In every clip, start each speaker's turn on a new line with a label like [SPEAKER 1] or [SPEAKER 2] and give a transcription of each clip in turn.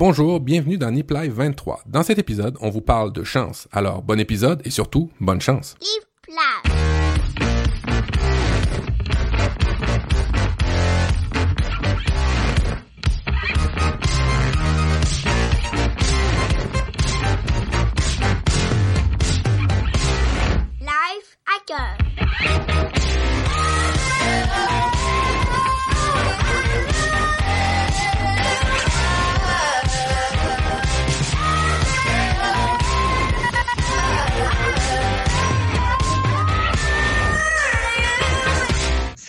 [SPEAKER 1] Bonjour, bienvenue dans Nip Live 23. Dans cet épisode, on vous parle de chance. Alors, bon épisode et surtout, bonne chance.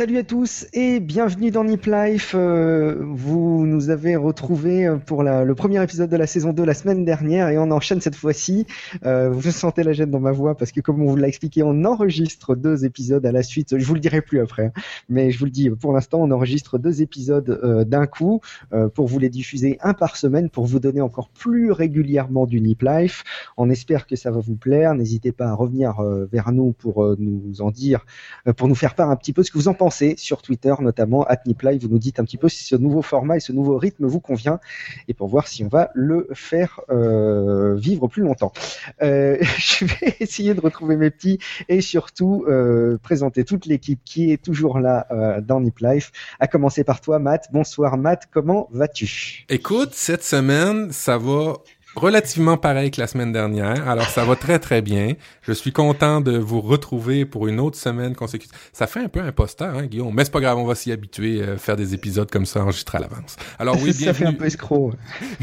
[SPEAKER 2] Salut à tous et bienvenue dans Nip Life. Euh, vous nous avez retrouvés pour la- le premier épisode de la saison 2 la semaine dernière et on enchaîne cette fois-ci. Euh, vous sentez la gêne dans ma voix parce que comme on vous l'a expliqué, on enregistre deux épisodes à la suite. Je vous le dirai plus après, hein. mais je vous le dis pour l'instant, on enregistre deux épisodes euh, d'un coup euh, pour vous les diffuser un par semaine pour vous donner encore plus régulièrement du Nip Life. On espère que ça va vous plaire. N'hésitez pas à revenir euh, vers nous pour euh, nous en dire euh, pour nous faire part un petit peu ce que vous en pensez sur Twitter, notamment at Niplive. Vous nous dites un petit peu si ce nouveau format et ce nouveau rythme vous convient et pour voir si on va le faire euh, vivre plus longtemps. Euh, je vais essayer de retrouver mes petits et surtout euh, présenter toute l'équipe qui est toujours là dans Niplife. À commencer par toi, Matt. Bonsoir, Matt. Comment vas-tu?
[SPEAKER 1] Écoute, cette semaine, ça va relativement pareil que la semaine dernière. Alors, ça va très, très bien. Je suis content de vous retrouver pour une autre semaine consécutive. Ça fait un peu imposteur, hein, Guillaume? Mais c'est pas grave, on va s'y habituer, euh, faire des épisodes comme ça enregistrés à l'avance. Alors oui,
[SPEAKER 2] Ça fait un
[SPEAKER 1] bienvenue,
[SPEAKER 2] peu escroc.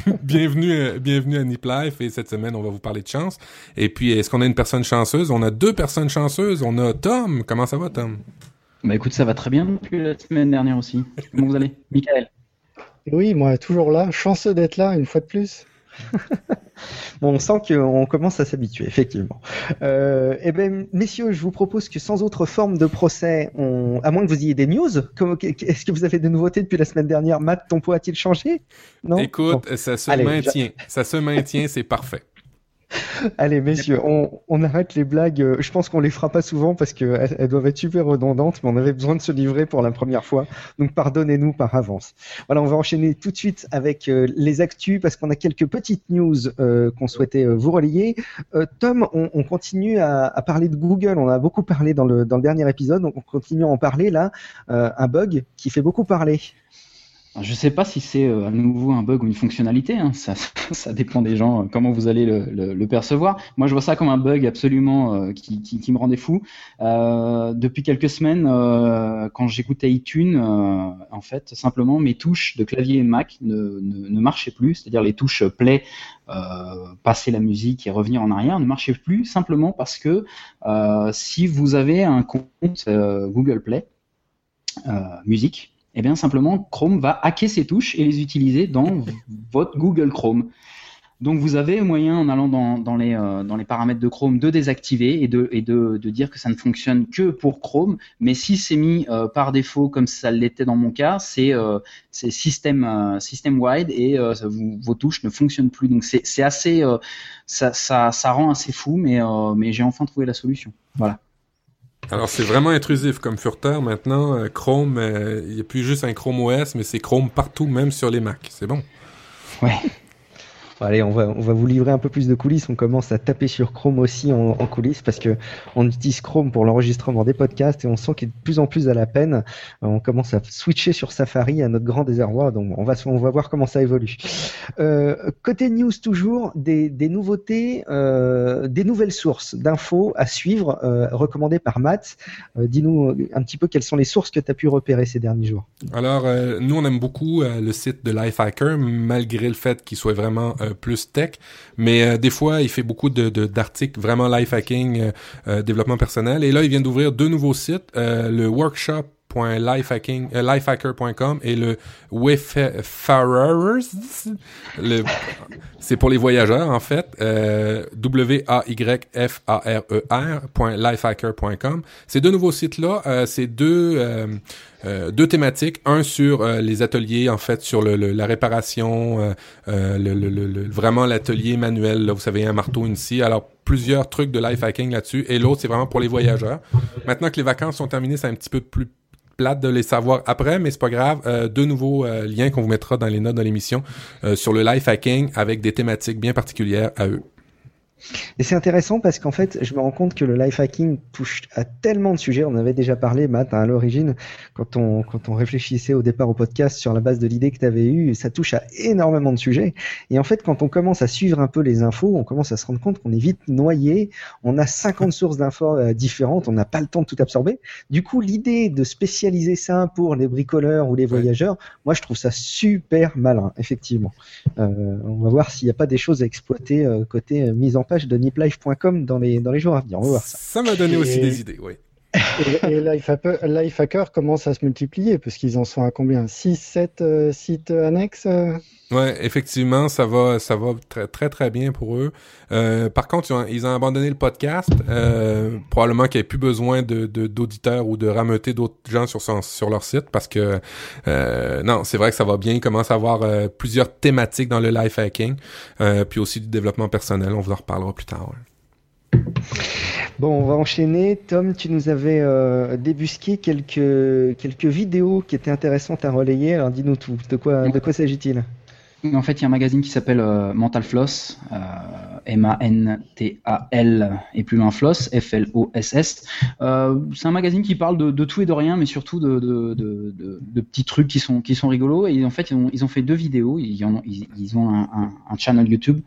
[SPEAKER 1] bienvenue, euh, bienvenue à Nip Life. Et cette semaine, on va vous parler de chance. Et puis, est-ce qu'on a une personne chanceuse? On a deux personnes chanceuses. On a Tom. Comment ça va, Tom?
[SPEAKER 3] Bah écoute, ça va très bien depuis la semaine dernière aussi. Comment vous allez? Michael?
[SPEAKER 4] Oui, moi, toujours là. Chanceux d'être là, une fois de plus.
[SPEAKER 2] Bon, on sent qu'on commence à s'habituer, effectivement. Euh, eh ben, messieurs, je vous propose que sans autre forme de procès, on... à moins que vous ayez des news, est-ce que vous avez des nouveautés depuis la semaine dernière? Matt, ton poids a-t-il changé? Non?
[SPEAKER 1] Écoute,
[SPEAKER 2] Bon.
[SPEAKER 1] ça se
[SPEAKER 2] Allez,
[SPEAKER 1] maintient. Ça se maintient, c'est parfait.
[SPEAKER 2] Allez, messieurs, on, on arrête les blagues. euh, Je pense qu'on les fera pas souvent parce qu'elles elles doivent être super redondantes, mais on avait besoin de se livrer pour la première fois. Donc, pardonnez-nous par avance. Voilà, on va enchaîner tout de suite avec euh, les actus parce qu'on a quelques petites news euh, qu'on souhaitait euh, vous relayer. Euh, Tom, on, on continue à, à parler de Google. On a beaucoup parlé dans le, dans le dernier épisode, donc on continue à en parler là. Euh, un bug qui fait beaucoup parler.
[SPEAKER 3] Je sais pas si c'est euh, à nouveau un bug ou une fonctionnalité, hein. ça, dépend des gens, euh, comment vous allez le, percevoir. Moi je vois ça comme un bug absolument euh, qui, me rendait fou. Depuis quelques semaines, quand j'écoutais iTunes, en fait, simplement mes touches de clavier Mac ne, ne, ne marchaient plus, c'est-à-dire les touches play, passer la musique et revenir en arrière ne marchaient plus, simplement parce que si vous avez un compte Google Play, musique, eh bien simplement Chrome va hacker ces touches et les utiliser dans votre Google Chrome. Donc vous avez moyen en allant dans, dans les, euh, dans les paramètres de Chrome de désactiver et, de, dire que ça ne fonctionne que pour Chrome. Mais si c'est mis euh, par défaut comme ça l'était dans mon cas, c'est euh, euh, système wide et vos touches ne fonctionnent plus. Donc c'est assez ça, rend assez fou, mais j'ai enfin trouvé la solution. Voilà.
[SPEAKER 1] Alors, c'est vraiment intrusif comme furteur. Maintenant, euh, Chrome, euh, il n'y a plus juste un Chrome OS, mais c'est Chrome partout, même sur les Macs. C'est bon.
[SPEAKER 2] Allez, on va, on va vous livrer un peu plus de coulisses. On commence à taper sur Chrome aussi en, coulisses parce que on utilise Chrome pour l'enregistrement des podcasts et on sent qu'il est de plus en plus à la peine. Euh, On commence à switcher sur Safari à notre grand désarroi. Donc on va, on va voir comment ça évolue. Euh, côté news toujours, des, des nouveautés, euh, des nouvelles sources d'infos à suivre recommandées par Matt. Dis-nous un petit peu quelles sont les sources que tu as pu repérer ces derniers jours.
[SPEAKER 1] Alors, nous, on aime beaucoup le site de Lifehacker, malgré le fait qu'il soit vraiment plus tech. Mais euh, des fois, il fait beaucoup de d'articles vraiment lifehacking, euh, euh, développement personnel. Et là, il vient d'ouvrir deux nouveaux sites, euh, le workshop lifehacking, euh, lifehacker.com et le Wayfarers. C'est pour les voyageurs, en fait. Euh, W-A-Y-F-A-R-E-R.lifehacker.com. Ces deux nouveaux sites-là, euh, c'est deux, euh, euh, deux thématiques. Un sur les ateliers, en fait, sur le, le- la réparation, le, le- vraiment l'atelier manuel. Là, vous savez, un marteau, une scie. Alors, plusieurs trucs de life hacking là-dessus. Et l'autre, c'est vraiment pour les voyageurs. Maintenant que les vacances sont terminées, c'est un petit peu plus plate de les savoir après, mais c'est pas grave. Euh, deux nouveaux euh, liens qu'on vous mettra dans les notes de l'émission euh, sur le life hacking avec des thématiques bien particulières à eux.
[SPEAKER 2] Et c'est intéressant parce qu'en fait, je me rends compte que le life hacking touche à tellement de sujets. On avait déjà parlé, Matt, hein, à l'origine, quand on, quand on réfléchissait au départ au podcast sur la base de l'idée que tu avais eue. Ça touche à énormément de sujets. Et en fait, quand on commence à suivre un peu les infos, on commence à se rendre compte qu'on est vite noyé. On a 50 sources d'infos euh, différentes. On n'a pas le temps de tout absorber. Du coup, l'idée de spécialiser ça pour les bricoleurs ou les voyageurs, moi, je trouve ça super malin, effectivement. Euh, on va voir s'il n'y a pas des choses à exploiter euh, côté euh, mise en page de niplife.com dans les, dans les jours à venir. On va voir ça.
[SPEAKER 1] Ça m'a donné aussi des idées, oui.
[SPEAKER 4] Et, et Lifehacker Lifehacker commence à se multiplier parce qu'ils en sont à combien? 6, 7 euh, sites annexes euh?
[SPEAKER 1] Ouais, effectivement, ça va, ça va très très très bien pour eux. Euh, par contre, ils ont, abandonné le podcast, euh, probablement qu'ils n'avaient plus besoin d'auditeurs ou de rameuter d'autres gens sur leur site parce que euh, non, c'est vrai que ça va bien. Ils commencent à avoir euh, plusieurs thématiques dans le life hacking, euh, puis aussi du développement personnel. On vous en reparlera plus tard.
[SPEAKER 2] Bon, on va enchaîner. Tom, tu nous avais euh, débusqué quelques, quelques vidéos qui étaient intéressantes à relayer. Alors dis-nous tout. De quoi, de quoi s'agit-il?
[SPEAKER 3] En fait, il y a un magazine qui s'appelle euh, Mental Floss, euh, M-A-N-T-A-L et plus loin Floss, F-L-O-S-S. Euh, c'est un magazine qui parle de, de tout et de rien, mais surtout de, petits trucs qui sont, qui sont rigolos. Et en fait, ils ont, ils ont fait deux vidéos. Ils, ont, ils, ils ont un, un, un channel YouTube.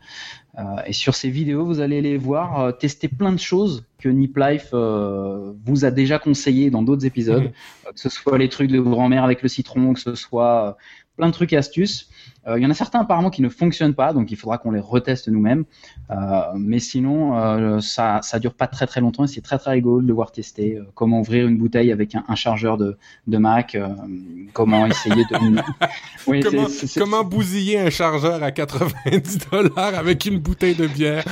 [SPEAKER 3] Et sur ces vidéos, vous allez les voir tester plein de choses que Nip Life euh, vous a déjà conseillé dans d'autres épisodes, Euh, que ce soit les trucs de grand-mère avec le citron, que ce soit plein de trucs et astuces. Euh, Il y en a certains apparemment qui ne fonctionnent pas, donc il faudra qu'on les reteste nous-mêmes. Euh, mais sinon, euh, ça, ça dure pas très très longtemps et c'est très très rigolo de le voir tester. Euh, comment ouvrir une bouteille avec un, un chargeur de, de Mac, euh, comment essayer de. Oui,
[SPEAKER 1] Comment,
[SPEAKER 3] c'est- c'est-
[SPEAKER 1] comment bousiller un chargeur à 90 dollars avec une bouteille de bière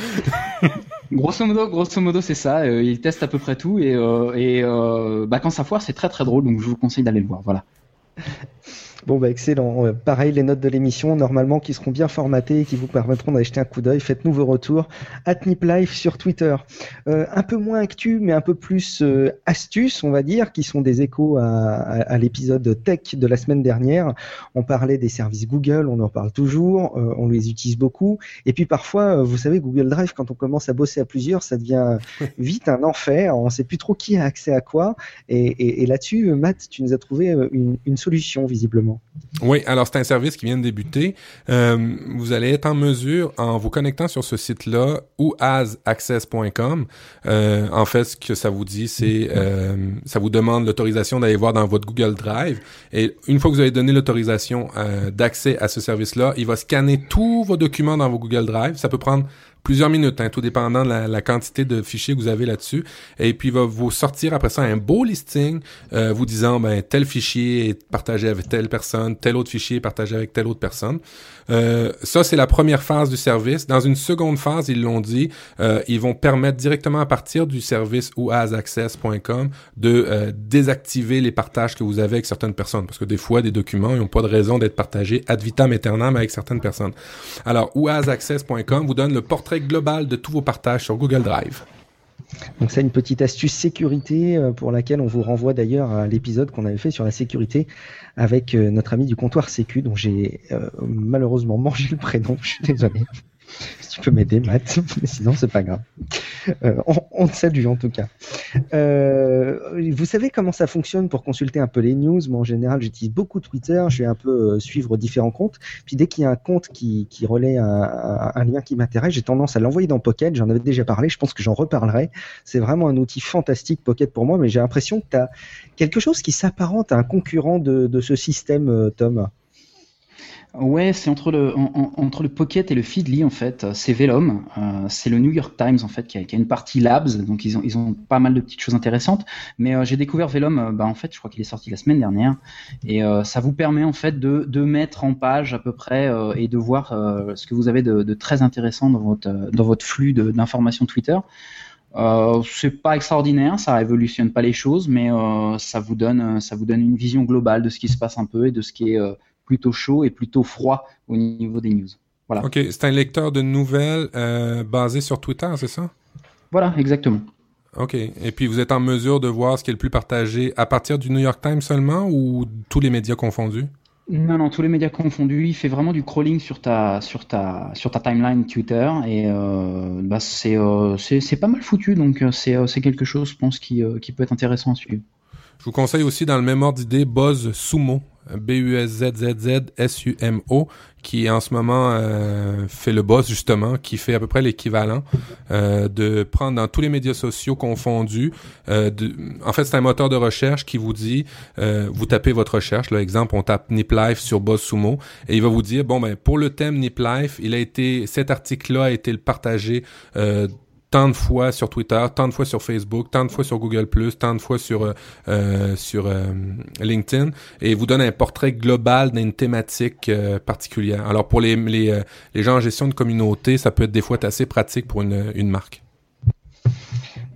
[SPEAKER 3] Grosso modo, grosso modo, c'est ça. Euh, il teste à peu près tout et, euh, et euh, bah, quand ça foire, c'est très très drôle. Donc je vous conseille d'aller le voir. Voilà.
[SPEAKER 2] Bon, bah excellent. Euh, pareil, les notes de l'émission, normalement, qui seront bien formatées et qui vous permettront d'aller jeter un coup d'œil. Faites-nous vos retours. Life sur Twitter. Euh, un peu moins actu, mais un peu plus euh, astuces, on va dire, qui sont des échos à, à- à l'épisode tech de la semaine dernière. On parlait des services Google, on en parle toujours, euh, on les utilise beaucoup. Et puis parfois, vous savez, Google Drive, quand on commence à bosser à plusieurs, ça devient vite un enfer. On ne sait plus trop qui a accès à quoi. Et, et- et là-dessus, Matt, tu nous as trouvé une, une solution, visiblement.
[SPEAKER 1] Oui, alors c'est un service qui vient de débuter. Euh, vous allez être en mesure, en vous connectant sur ce site-là, ou asaccess.com, euh, en fait, ce que ça vous dit, c'est euh, ça vous demande l'autorisation d'aller voir dans votre Google Drive. Et une fois que vous avez donné l'autorisation euh, d'accès à ce service-là, il va scanner tous vos documents dans vos Google Drive. Ça peut prendre plusieurs minutes, hein, tout dépendant de la, quantité de fichiers que vous avez là-dessus. Et puis, il va vous sortir après ça un beau listing euh, vous disant, ben, tel fichier est partagé avec telle personne, tel autre fichier est partagé avec telle autre personne. Euh, ça, c'est la première phase du service. Dans une seconde phase, ils l'ont dit, euh, ils vont permettre directement à partir du service oasaccess.com de euh, désactiver les partages que vous avez avec certaines personnes. Parce que des fois, des documents, n'ont pas de raison d'être partagés ad vitam aeternam avec certaines personnes. Alors, oasaccess.com vous donne le portrait global de tous vos partages sur Google Drive.
[SPEAKER 2] Donc c'est une petite astuce sécurité euh, pour laquelle on vous renvoie d'ailleurs à l'épisode qu'on avait fait sur la sécurité avec euh, notre ami du comptoir Sécu dont j'ai euh, malheureusement mangé le prénom, je suis désolé. Tu peux m'aider Matt, sinon c'est pas grave. Euh, on, te salue en tout cas. Euh, vous savez comment ça fonctionne pour consulter un peu les news? Moi en général j'utilise beaucoup Twitter, je vais un peu euh, suivre différents comptes. Puis dès qu'il y a un compte qui, relaie un, lien qui m'intéresse, j'ai tendance à l'envoyer dans Pocket. J'en avais déjà parlé, je pense que j'en reparlerai. C'est vraiment un outil fantastique Pocket pour moi, mais j'ai l'impression que tu as quelque chose qui s'apparente à un concurrent de, ce système, Tom.
[SPEAKER 3] Ouais, c'est entre le, en- en- entre le Pocket et le Feedly en fait. C'est Vellum. Euh, c'est le New York Times en fait qui a, une partie Labs, donc ils ont, ils ont pas mal de petites choses intéressantes. Mais euh, j'ai découvert Vellum, euh, bah, en fait, je crois qu'il est sorti la semaine dernière, et ça vous permet en fait de, de mettre en page à peu près et de voir ce que vous avez de, très intéressant dans votre, dans votre flux d'informations Twitter. C'est pas extraordinaire, ça révolutionne pas les choses, mais ça vous donne, ça vous donne une vision globale de ce qui se passe un peu et de ce qui est plutôt chaud et plutôt froid au niveau des news. Voilà.
[SPEAKER 1] OK, c'est un lecteur de nouvelles euh, basé sur Twitter, c'est ça?
[SPEAKER 3] Voilà, exactement.
[SPEAKER 1] OK. Et puis, vous êtes en mesure de voir ce qui est le plus partagé à partir du New York Times seulement ou tous les médias confondus?
[SPEAKER 3] Non, non, tous les médias confondus. Il fait vraiment du crawling sur ta, sur ta, sur ta timeline Twitter et euh, bah, c'est, euh, c'est, pas mal foutu. Donc euh, c'est, quelque chose, je pense, qui, qui peut être intéressant à suivre.
[SPEAKER 1] Je vous conseille aussi dans le même ordre d'idée Buzz Sumo, B-U-S-Z-Z-Z-S-U-M-O, qui en ce moment euh, fait le boss justement, qui fait à peu près l'équivalent euh, de prendre dans tous les médias sociaux confondus. Euh, en fait, c'est un moteur de recherche qui vous dit, euh, vous tapez votre recherche. Là, exemple, on tape Nip Life sur Buzz Sumo et il va vous dire, bon ben pour le thème Nip Life, il a été, cet article-là a été partagé. Tant de fois sur Twitter, tant de fois sur Facebook, tant de fois sur Google+, tant de fois sur euh, euh, sur euh, LinkedIn, et vous donne un portrait global d'une thématique euh, particulière. Alors pour les les, euh, les gens en gestion de communauté, ça peut être des fois assez pratique pour une, une marque.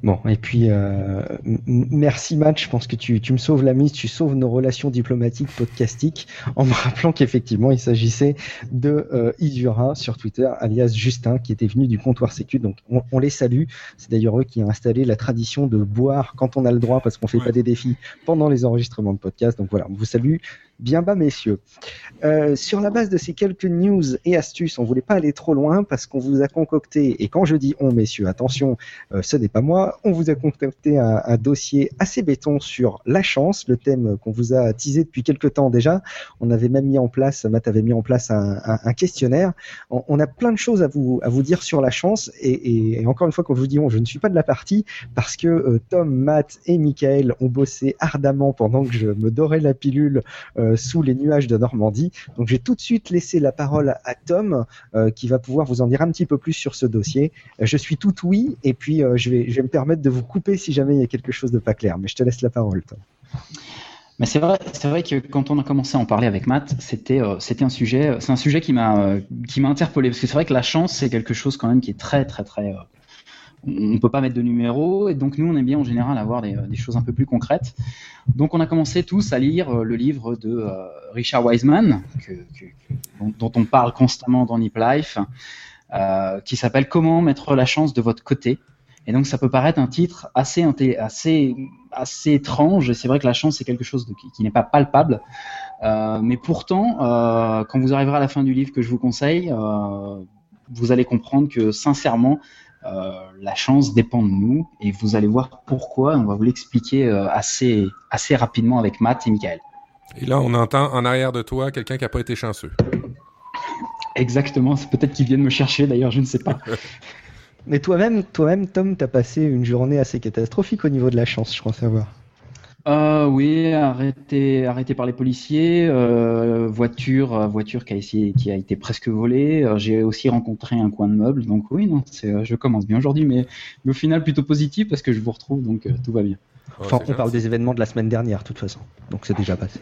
[SPEAKER 2] Bon, et puis euh, merci Matt, je pense que tu, tu me sauves la mise, tu sauves nos relations diplomatiques podcastiques en me rappelant qu'effectivement il s'agissait de euh, Isura sur Twitter, alias Justin, qui était venu du comptoir Sécu, donc on, on les salue. C'est d'ailleurs eux qui ont installé la tradition de boire quand on a le droit parce qu'on fait
[SPEAKER 1] Ouais.
[SPEAKER 2] pas des défis pendant les enregistrements de podcast. Donc voilà, on vous salue bien bas messieurs. Euh, sur la base de ces quelques news et astuces, on voulait pas aller trop loin parce qu'on vous a concocté, et quand je dis on messieurs, attention, euh, ce n'est pas moi. On vous a concocté un, dossier assez béton sur la chance, le thème qu'on vous a teasé depuis quelques temps déjà. On avait même mis en place, Matt avait mis en place un, questionnaire. On, a plein de choses à vous, dire sur la chance. Et, encore une fois, quand je vous dis on, je ne suis pas de la partie parce que euh, Tom, Matt et Michael ont bossé ardemment pendant que je me dorais la pilule sous les nuages de Normandie. Donc j'ai tout de suite laissé la parole à Tom euh, qui va pouvoir vous en dire un petit peu plus sur ce dossier. Euh, Je suis tout oui, et puis euh, je, vais, me permettre de vous couper si jamais il y a quelque chose de pas clair. Mais je te laisse la parole, Tom.
[SPEAKER 3] Mais c'est vrai, c'est vrai que quand on a commencé à en parler avec Matt, c'était euh, un sujet, c'est un sujet qui m'a euh, qui m'a interpellé parce que c'est vrai que la chance c'est quelque chose quand même qui est très très très euh, on peut pas mettre de numéro et donc nous on aime bien en général avoir des, des choses un peu plus concrètes. Donc on a commencé tous à lire euh, le livre de euh, Richard Wiseman dont, on parle constamment dans Nip Life, euh, qui s'appelle Comment mettre la chance de votre côté. Et donc ça peut paraître un titre assez assez assez étrange. Et c'est vrai que la chance c'est quelque chose qui, n'est pas palpable. Euh, mais pourtant, euh, quand vous arriverez à la fin du livre que je vous conseille, euh, vous allez comprendre que sincèrement, euh, la chance dépend de nous et vous allez voir pourquoi. On va vous l'expliquer euh, assez, assez rapidement avec Matt et Michael.
[SPEAKER 1] Et là, on entend en arrière de toi quelqu'un qui a pas été chanceux.
[SPEAKER 3] Exactement, c'est peut-être qu'ils viennent me chercher d'ailleurs, je ne sais pas.
[SPEAKER 2] Mais toi-même, toi-même, Tom, t'as passé une journée assez catastrophique au niveau de la chance, je crois savoir.
[SPEAKER 3] Euh, oui, arrêté, arrêté par les policiers, euh, voiture, euh, voiture qui a, essayé, qui a été presque volée. J'ai aussi rencontré un coin de meuble, donc oui, non, c'est, je commence bien aujourd'hui, mais, mais au final plutôt positif parce que je vous retrouve, donc euh, tout va bien.
[SPEAKER 2] Enfin,
[SPEAKER 1] Oh, c'est
[SPEAKER 2] on parle des événements de la semaine dernière, de toute façon. Donc c'est déjà passé.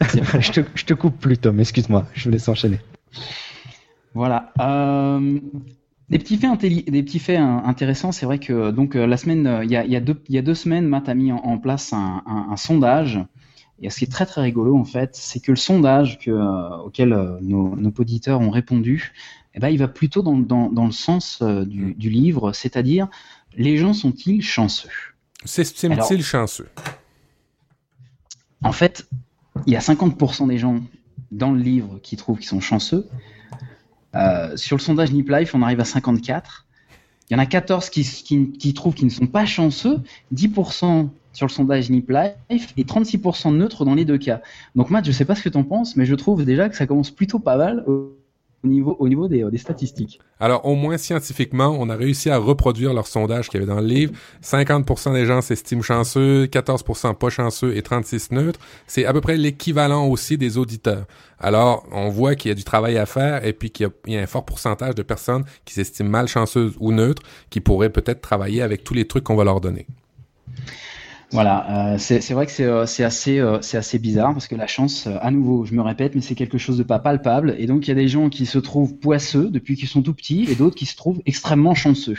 [SPEAKER 2] je, te, je te coupe plus, Tom, excuse-moi, je vous laisse enchaîner.
[SPEAKER 3] Voilà. Euh, des petits faits, intelli- des petits faits hein, intéressants, c'est vrai que donc euh, la semaine, euh, il y a, il y a deux, il y a deux semaines, Matt a mis en, en place un, un- un sondage. Et ce qui est très très rigolo en fait, c'est que le sondage que, euh, auquel euh, nos, nos auditeurs ont répondu, eh ben, il va plutôt dans, dans, dans le sens euh, du, du livre, c'est-à-dire les gens sont-ils chanceux?
[SPEAKER 1] S'estime-t-il chanceux?
[SPEAKER 3] En fait, il y a 50% des gens dans le livre qui trouvent qu'ils sont chanceux. Euh, sur le sondage Nip Life, on arrive à 54. Il y en a 14 qui, qui, trouvent qu'ils ne sont pas chanceux, 10% sur le sondage Nip Life et 36% neutres dans les deux cas. Donc Matt, je sais pas ce que tu en penses, mais je trouve déjà que ça commence plutôt pas mal au au niveau, au niveau des, statistiques.
[SPEAKER 1] Alors, au moins scientifiquement, on a réussi à reproduire leur sondage qu'il y avait dans le livre. 50% des gens s'estiment chanceux, 14% pas chanceux et 36 neutres. C'est à peu près l'équivalent aussi des auditeurs. Alors, on voit qu'il y a du travail à faire et puis qu'il y a, il y a un fort pourcentage de personnes qui s'estiment mal chanceuses ou neutres qui pourraient peut-être travailler avec tous les trucs qu'on va leur donner.
[SPEAKER 3] Voilà, euh, c'est vrai que c'est euh, assez, euh, assez bizarre parce que la chance, euh, à nouveau, je me répète, mais c'est quelque chose de pas palpable. Et donc il y a des gens qui se trouvent poisseux depuis qu'ils sont tout petits et d'autres qui se trouvent extrêmement chanceux.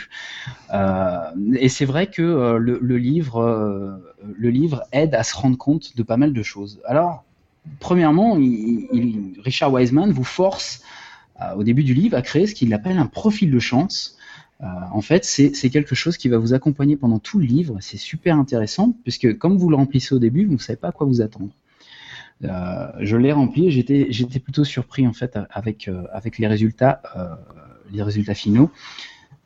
[SPEAKER 3] Euh, et c'est vrai que le, le livre, le livre aide à se rendre compte de pas mal de choses. Alors, premièrement, il, il- Richard Wiseman vous force au début du livre à créer ce qu'il appelle un profil de chance. Euh, en fait, c'est quelque chose qui va vous accompagner pendant tout le livre. C'est super intéressant puisque comme vous le remplissez au début, vous ne savez pas à quoi vous attendre. Euh, je l'ai rempli, j'étais plutôt surpris en fait avec euh, avec les résultats les résultats finaux.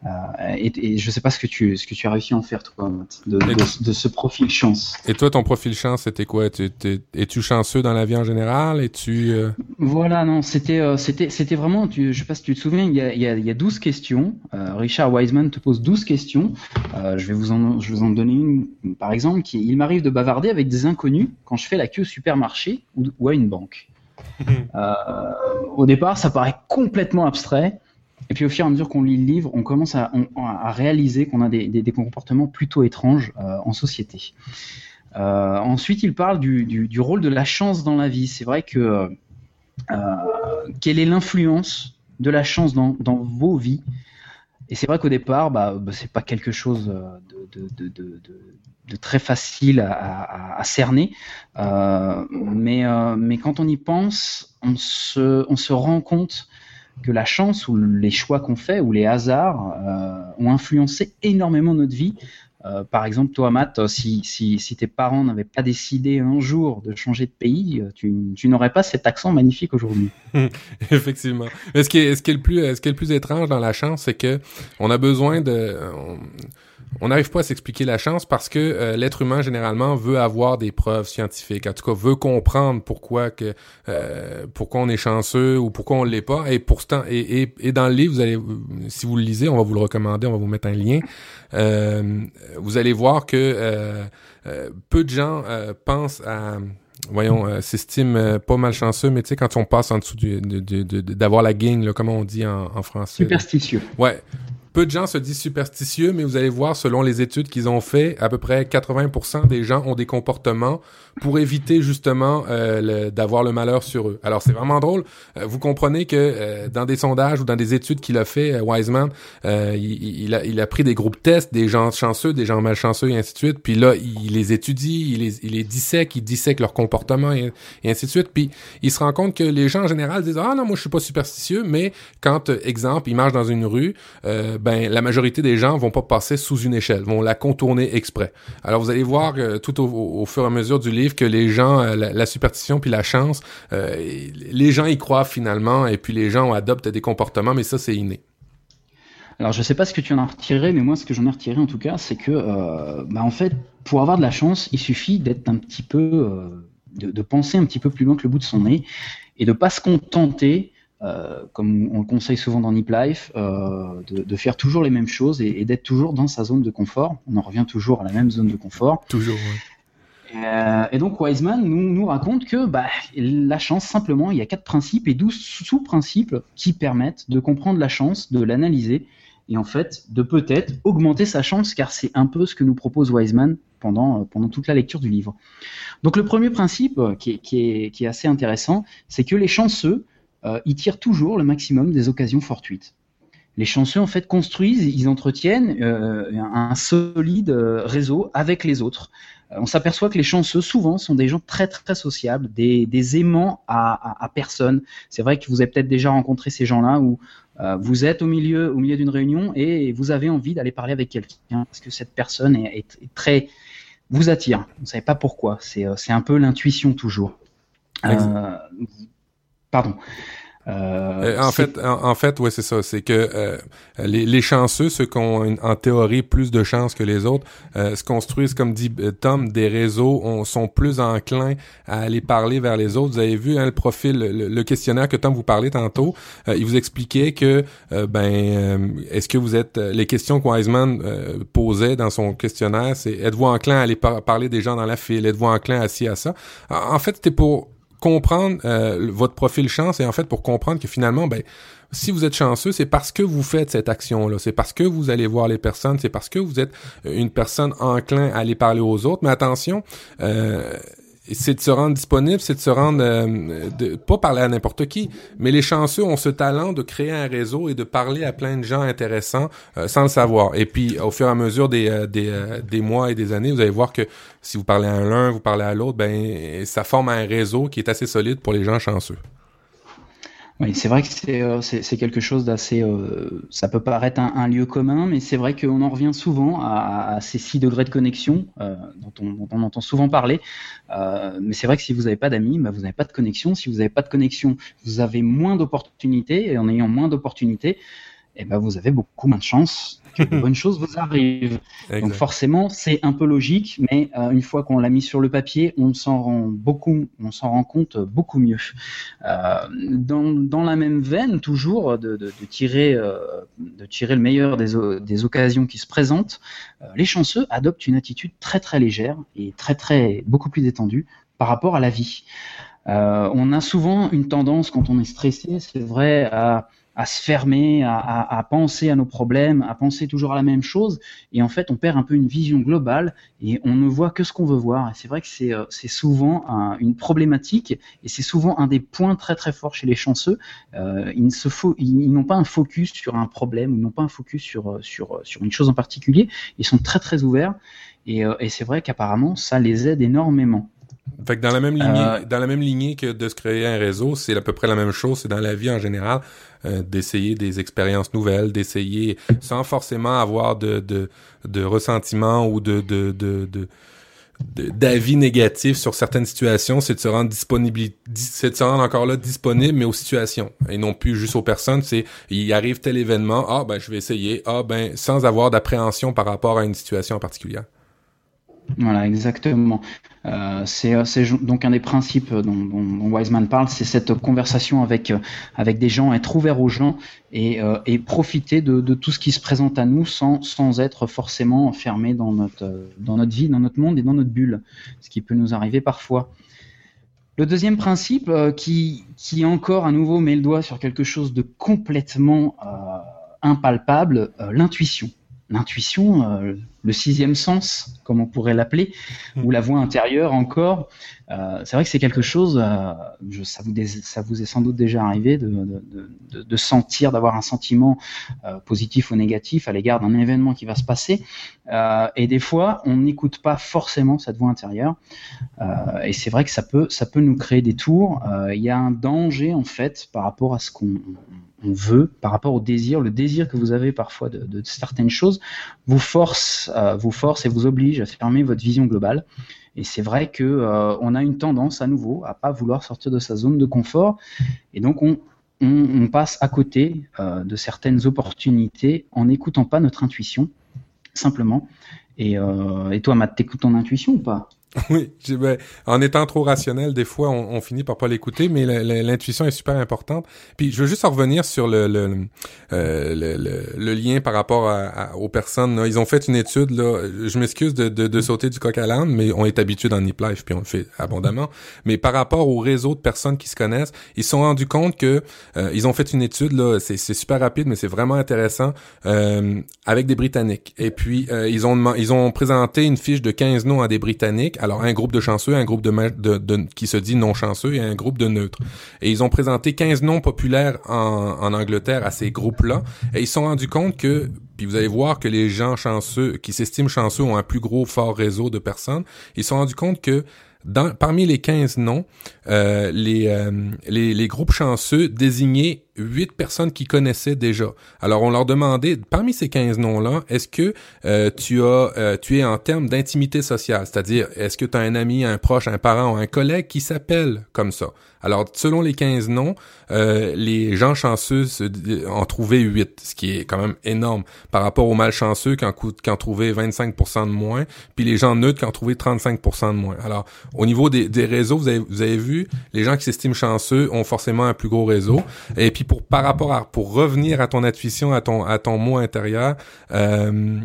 [SPEAKER 3] Euh, et, je sais pas ce que tu ce que tu as réussi à en faire toi de, de, ce profil chance.
[SPEAKER 1] Et toi ton profil chance c'était quoi? Es-tu chanceux dans la vie en général? Es-tu euh,
[SPEAKER 3] Voilà non c'était euh, c'était c'était vraiment tu, je sais pas si tu te souviens il y a il y a, il y a 12 questions. Richard Wiseman te pose 12 questions. je vais vous en je vais vous en donner une par exemple qui il m'arrive de bavarder avec des inconnus quand je fais la queue au supermarché ou, ou à une banque. au départ ça paraît complètement abstrait. Et puis au fur et à mesure qu'on lit le livre, on commence à, réaliser qu'on a des, comportements plutôt étranges euh, en société. Euh, ensuite, il parle du, rôle de la chance dans la vie. C'est vrai que euh, quelle est l'influence de la chance dans, vos vies? Et c'est vrai qu'au départ, bah, bah, c'est pas quelque chose de, très facile à, cerner, mais, quand on y pense, on se, on se rend compte que la chance ou les choix qu'on fait ou les hasards euh, ont influencé énormément notre vie. Euh, par exemple, toi, Matt, si, si, si tes parents n'avaient pas décidé un jour de changer de pays, tu, n'aurais pas cet accent magnifique aujourd'hui.
[SPEAKER 1] Effectivement. ce qui est, ce qui le plus, ce qui le plus étrange dans la chance, c'est que on a besoin de, n'arrive pas à s'expliquer la chance parce que euh, l'être humain généralement veut avoir des preuves scientifiques, en tout cas veut comprendre pourquoi que euh, pourquoi on est chanceux ou pourquoi on l'est pas. Et pourtant, et, et, et, dans le livre, vous allez, si vous le lisez, on va vous le recommander, on va vous mettre un lien. Euh, vous allez voir que peu de gens pensent à voyons, s'estiment pas malchanceux, mais tu sais, quand on passe en dessous d'avoir la gang, là, comment on dit en, en français?
[SPEAKER 3] Superstitieux.
[SPEAKER 1] Ouais. Peu de gens se disent superstitieux, mais vous allez voir, selon les études qu'ils ont fait, à peu près 80% des gens ont des comportements pour éviter justement euh, d'avoir le malheur sur eux. Alors c'est vraiment drôle. Euh, vous comprenez que euh, dans des sondages ou dans des études qu'il a fait, Wiseman, il, il, a, il a pris des groupes tests, des gens chanceux, des gens malchanceux et ainsi de suite. Puis là, il les étudie, il les, il les dissèque, il dissèque leur comportement et, ainsi de suite. Puis il se rend compte que les gens en général disent ah non moi je suis pas superstitieux, mais quand exemple il marche dans une rue, ben la majorité des gens vont pas passer sous une échelle, vont la contourner exprès. Alors vous allez voir tout au, au fur et à mesure du livre que les gens, euh, la, superstition puis la chance, euh, les gens y croient finalement et puis les gens adoptent des comportements, mais ça c'est inné.
[SPEAKER 3] Alors je sais pas ce que tu en as retiré, mais moi ce que j'en ai retiré en tout cas, c'est que euh, bah, en fait pour avoir de la chance, il suffit d'être un petit peu, de, penser un petit peu plus loin que le bout de son nez et de pas se contenter comme on le conseille souvent dans Nip Life, de, faire toujours les mêmes choses et, d'être toujours dans sa zone de confort. On en revient toujours à la même zone de confort.
[SPEAKER 1] Toujours.
[SPEAKER 3] Euh, et donc Wiseman nous, nous raconte que bah, la chance, simplement, il y a quatre principes et douze sous-principes qui permettent de comprendre la chance, de l'analyser et en fait de peut-être augmenter sa chance, car c'est un peu ce que nous propose Wiseman pendant, pendant toute la lecture du livre. Donc le premier principe qui est, qui est, qui est assez intéressant, c'est que les chanceux, euh, ils tirent toujours le maximum des occasions fortuites. Les chanceux en fait construisent, ils entretiennent euh, un solide euh, réseau avec les autres. Euh, on s'aperçoit que les chanceux, souvent, sont des gens très très sociables, des, des aimants à, à, personne. C'est vrai que vous avez peut-être déjà rencontré ces gens-là où euh, vous êtes au milieu, au milieu d'une réunion et vous avez envie d'aller parler avec quelqu'un parce que cette personne est, très vous attire. Vous ne savez pas pourquoi. C'est euh, un peu l'intuition toujours. Pardon.
[SPEAKER 1] Euh, en fait, en, fait, ouais, c'est ça. C'est que euh, les, les, chanceux, ceux qui ont en théorie plus de chances que les autres, euh, se construisent, comme dit Tom, des réseaux, on, sont plus enclins à aller parler vers les autres. Vous avez vu hein, le profil, le, questionnaire que Tom vous parlait tantôt. il vous expliquait que, ben, est-ce que vous êtes les questions que Wiseman posait dans son questionnaire, c'est êtes-vous enclin à aller parler des gens dans la file, êtes-vous enclin assis à ça? En, en fait, c'était pour comprendre euh, votre profil chance et en fait pour comprendre que finalement, ben, si vous êtes chanceux, c'est parce que vous faites cette action-là. C'est parce que vous allez voir les personnes. C'est parce que vous êtes une personne enclin à aller parler aux autres. Mais attention, euh, c'est de se rendre disponible, c'est de se rendre, euh, de pas parler à n'importe qui, mais les chanceux ont ce talent de créer un réseau et de parler à plein de gens intéressants euh, sans le savoir. Et puis, au fur et à mesure des, euh, des, des, mois et des années, vous allez voir que si vous parlez à l'un, vous parlez à l'autre, ben ça forme un réseau qui est assez solide pour les gens chanceux.
[SPEAKER 3] Oui, c'est vrai que c'est euh, quelque chose d'assez. Euh, ça peut paraître un, un lieu commun, mais c'est vrai qu'on en revient souvent à, ces 6 degrés de connexion euh, dont, on, entend souvent parler. Mais c'est vrai que si vous n'avez pas d'amis, bah, vous n'avez pas de connexion. Si vous n'avez pas de connexion, vous avez moins d'opportunités. Et en ayant moins d'opportunités, eh ben, vous avez beaucoup moins de chances que de bonnes choses vous arrivent. Donc forcément, c'est un peu logique, mais euh, une fois qu'on l'a mis sur le papier, on s'en rend beaucoup, on s'en rend compte beaucoup mieux. Euh, dans, dans, la même veine, toujours de, de, de tirer, euh, de tirer le meilleur des, des, occasions qui se présentent, euh, les chanceux adoptent une attitude très très légère et très très beaucoup plus détendue par rapport à la vie. Euh, on a souvent une tendance quand on est stressé, c'est vrai, à à se fermer, à, à, à, penser à nos problèmes, à penser toujours à la même chose. Et en fait, on perd un peu une vision globale et on ne voit que ce qu'on veut voir. Et c'est vrai que c'est euh, souvent un, une problématique et c'est souvent un des points très très forts chez les chanceux. Euh, ils se ils n'ont pas un focus sur un problème, ils n'ont pas un focus sur, euh, sur, euh, sur une chose en particulier. Ils sont très très ouverts et, et c'est vrai qu'apparemment ça les aide énormément.
[SPEAKER 1] Fait que dans la même lignée, euh... dans la même lignée que de se créer un réseau, c'est à peu près la même chose. C'est dans la vie en général euh, d'essayer des expériences nouvelles, d'essayer sans forcément avoir de de, de ressentiment ou de de de, de d'avis négatifs sur certaines situations, c'est de se rendre disponible, c'est de se rendre encore là disponible, mais aux situations et non plus juste aux personnes. C'est il arrive tel événement, ah ben je vais essayer, ah ben sans avoir d'appréhension par rapport à une situation en particulier.
[SPEAKER 3] Voilà, exactement. Euh, c'est donc un des principes dont, Wiseman parle, c'est cette conversation avec avec des gens, être ouvert aux gens et, euh, profiter de, tout ce qui se présente à nous sans, sans être forcément enfermé dans notre dans notre vie, dans notre monde et dans notre bulle, ce qui peut nous arriver parfois. Le deuxième principe euh, qui qui encore à nouveau met le doigt sur quelque chose de complètement euh, impalpable, euh, l'intuition l'intuition, euh, le sixième sens, comme on pourrait l'appeler, ou la voix intérieure encore. Euh, c'est vrai que c'est quelque chose, euh, ça, vous est sans doute déjà arrivé de, de, sentir, d'avoir un sentiment positif ou négatif à l'égard d'un événement qui va se passer. Et des fois, on n'écoute pas forcément cette voix intérieure. Et c'est vrai que ça peut, ça peut nous créer des tours. Il y a un danger en fait par rapport à ce qu'on on veut, par rapport au désir, le désir que vous avez parfois de, certaines choses, vous force, euh, vous force et vous oblige à fermer votre vision globale. Et c'est vrai que euh, on a une tendance à nouveau à pas vouloir sortir de sa zone de confort, et donc on, on, on passe à côté euh, de certaines opportunités en n'écoutant pas notre intuition, simplement. Et, euh, et toi, Matt, t'écoutes ton intuition ou pas?
[SPEAKER 1] Oui, ben, en étant trop rationnel, des fois, on, on finit par pas l'écouter, mais l'intuition est super importante. Puis, je veux juste en revenir sur le le, euh, le, le, le, lien par rapport à, à, aux personnes. Là. Ils ont fait une étude, là, je m'excuse de, de, de, sauter du coq à l'âne, mais on est habitué dans Nip Life, puis on le fait abondamment. Mais par rapport au réseau de personnes qui se connaissent, ils se sont rendus compte que euh, ils ont fait une étude, là, c'est super rapide, mais c'est vraiment intéressant, euh, avec des Britanniques. Et puis, euh, ils, ont, ils ont présenté une fiche de 15 noms à des Britanniques alors, un groupe de chanceux, un groupe de, de, de, qui se dit non chanceux et un groupe de neutres. Et ils ont présenté 15 noms populaires en, en Angleterre à ces groupes-là. Et ils se sont rendus compte que, puis vous allez voir que les gens chanceux, qui s'estiment chanceux, ont un plus gros, fort réseau de personnes. Ils se sont rendus compte que dans, parmi les 15 noms, euh, les, euh, les, groupes chanceux désignaient huit personnes qui connaissaient déjà. Alors on leur demandait parmi ces 15 noms-là, est-ce que euh, tu as tu es en termes d'intimité sociale, c'est-à-dire est-ce que tu as un ami, un proche, un parent ou un collègue qui s'appelle comme ça? Alors selon les 15 noms, les gens chanceux en trouvaient 8, ce qui est quand même énorme par rapport aux malchanceux qui qui en trouvaient 25% de moins, puis les gens neutres qui en trouvaient 35% de moins. Alors au niveau des, réseaux, vous avez vu, les gens qui s'estiment chanceux ont forcément un plus gros réseau et puis pour par rapport à pour revenir à ton intuition, à ton à ton mot intérieur, euh,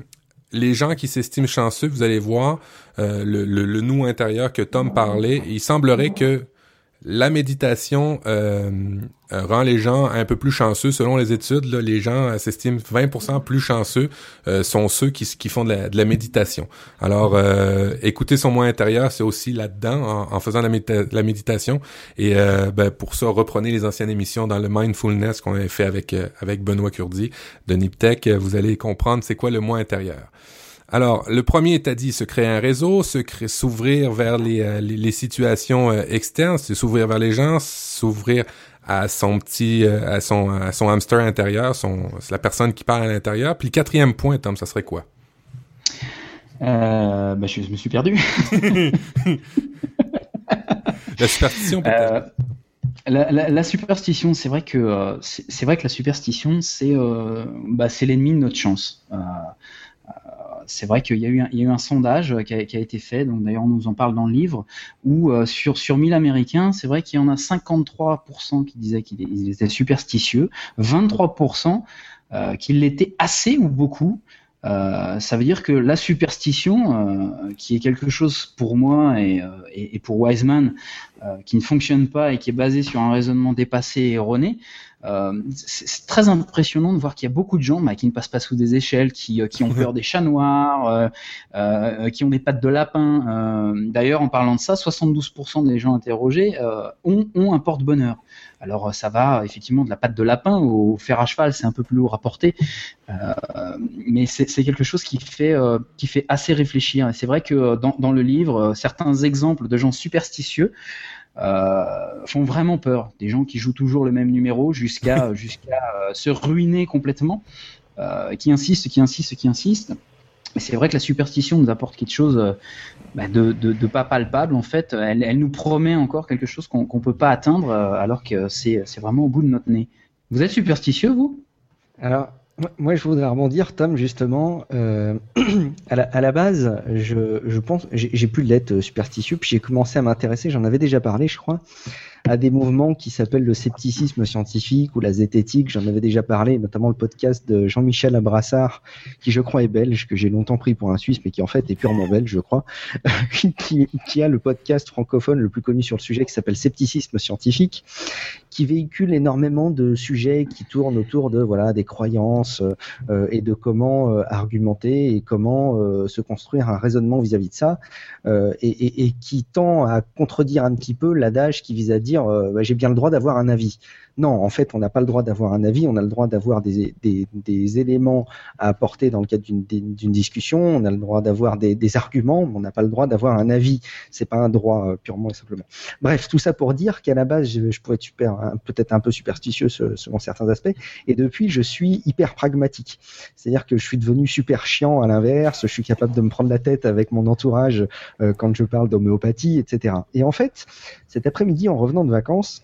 [SPEAKER 1] les gens qui s'estiment chanceux, vous allez voir euh, le, le, le, nous intérieur que Tom parlait. Il semblerait que la méditation euh, euh, rend les gens un peu plus chanceux. Selon les études, les gens s'estiment 20% plus chanceux euh, sont ceux qui, font de la, méditation. Alors, euh, écouter son moi intérieur, c'est aussi là-dedans, en, faisant la, médita la méditation. Et ben, pour ça, reprenez les anciennes émissions dans le mindfulness qu'on avait fait avec avec Benoît Curdi de Niptech. Vous allez comprendre c'est quoi le moi intérieur. Alors, le premier est à dit se créer un réseau, se s'ouvrir vers les, les, les, situations externes, c'est s'ouvrir vers les gens, s'ouvrir à son petit, euh, à son, à son hamster intérieur, son, c'est la personne qui parle à l'intérieur. Puis le quatrième point, Tom, ça serait quoi?
[SPEAKER 3] Euh, bah, je, me suis perdu.
[SPEAKER 1] la superstition peut-être.
[SPEAKER 3] Euh, la, la, la, superstition, c'est vrai que euh, c'est vrai que la superstition, c'est euh, bah, c'est l'ennemi de notre chance. Euh, c'est vrai qu'il y, a eu un, sondage qui a, qui a été fait, donc d'ailleurs on nous en parle dans le livre, où sur, sur 1000 Américains, c'est vrai qu'il y en a 53% qui disaient qu'ils étaient superstitieux, 23% euh, qu'ils l'étaient assez ou beaucoup, euh, ça veut dire que la superstition, euh, qui est quelque chose pour moi et, euh, et, pour Wiseman, euh, qui ne fonctionne pas et qui est basé sur un raisonnement dépassé et erroné, euh, c'est très impressionnant de voir qu'il y a beaucoup de gens bah, qui ne passent pas sous des échelles, qui, qui ont peur des chats noirs, qui ont des pattes de lapin. D'ailleurs, en parlant de ça, 72% des gens interrogés ont, ont un porte-bonheur. Alors ça va effectivement de la patte de lapin au fer à cheval, c'est un peu plus lourd à porter, euh, mais c'est quelque chose qui fait, euh, qui fait assez réfléchir. Et c'est vrai que dans, dans, le livre, certains exemples de gens superstitieux euh, font vraiment peur. Des gens qui jouent toujours le même numéro jusqu'à jusqu'à se ruiner complètement, qui insistent, qui insistent, qui insistent. C'est vrai que la superstition nous apporte quelque chose euh, bah, de, de, de, pas palpable. En fait, elle, elle, nous promet encore quelque chose qu'on ne peut pas atteindre, euh, alors que c'est vraiment au bout de notre nez. Vous êtes superstitieux, vous?
[SPEAKER 2] Alors, moi, je voudrais rebondir, Tom, justement. Euh, à, la, à, la, base, je, je pense, j'ai plus l'être superstitieux, puis j'ai commencé à m'intéresser, j'en avais déjà parlé, je crois, à des mouvements qui s'appellent le scepticisme scientifique ou la zététique. J'en avais déjà parlé, notamment le podcast de Jean-Michel Abrassard, qui je crois est belge, que j'ai longtemps pris pour un Suisse, mais qui en fait est purement belge, je crois, qui, a le podcast francophone le plus connu sur le sujet qui s'appelle Scepticisme scientifique, qui véhicule énormément de sujets qui tournent autour de voilà des croyances euh, et de comment euh, argumenter et comment euh, se construire un raisonnement vis-à-vis -vis de ça, et, qui tend à contredire un petit peu l'adage qui vise à dire bah, j'ai bien le droit d'avoir un avis. Non, en fait, on n'a pas le droit d'avoir un avis, on a le droit d'avoir des, des, des, éléments à apporter dans le cadre d'une discussion, on a le droit d'avoir des, des, arguments, mais on n'a pas le droit d'avoir un avis. C'est pas un droit euh, purement et simplement. Bref, tout ça pour dire qu'à la base, je, je pourrais être super, peut-être un peu superstitieux selon certains aspects, et depuis, je suis hyper pragmatique. C'est-à-dire que je suis devenu super chiant à l'inverse, je suis capable de me prendre la tête avec mon entourage euh, quand je parle d'homéopathie, etc. Et en fait, cet après-midi, en revenant de vacances,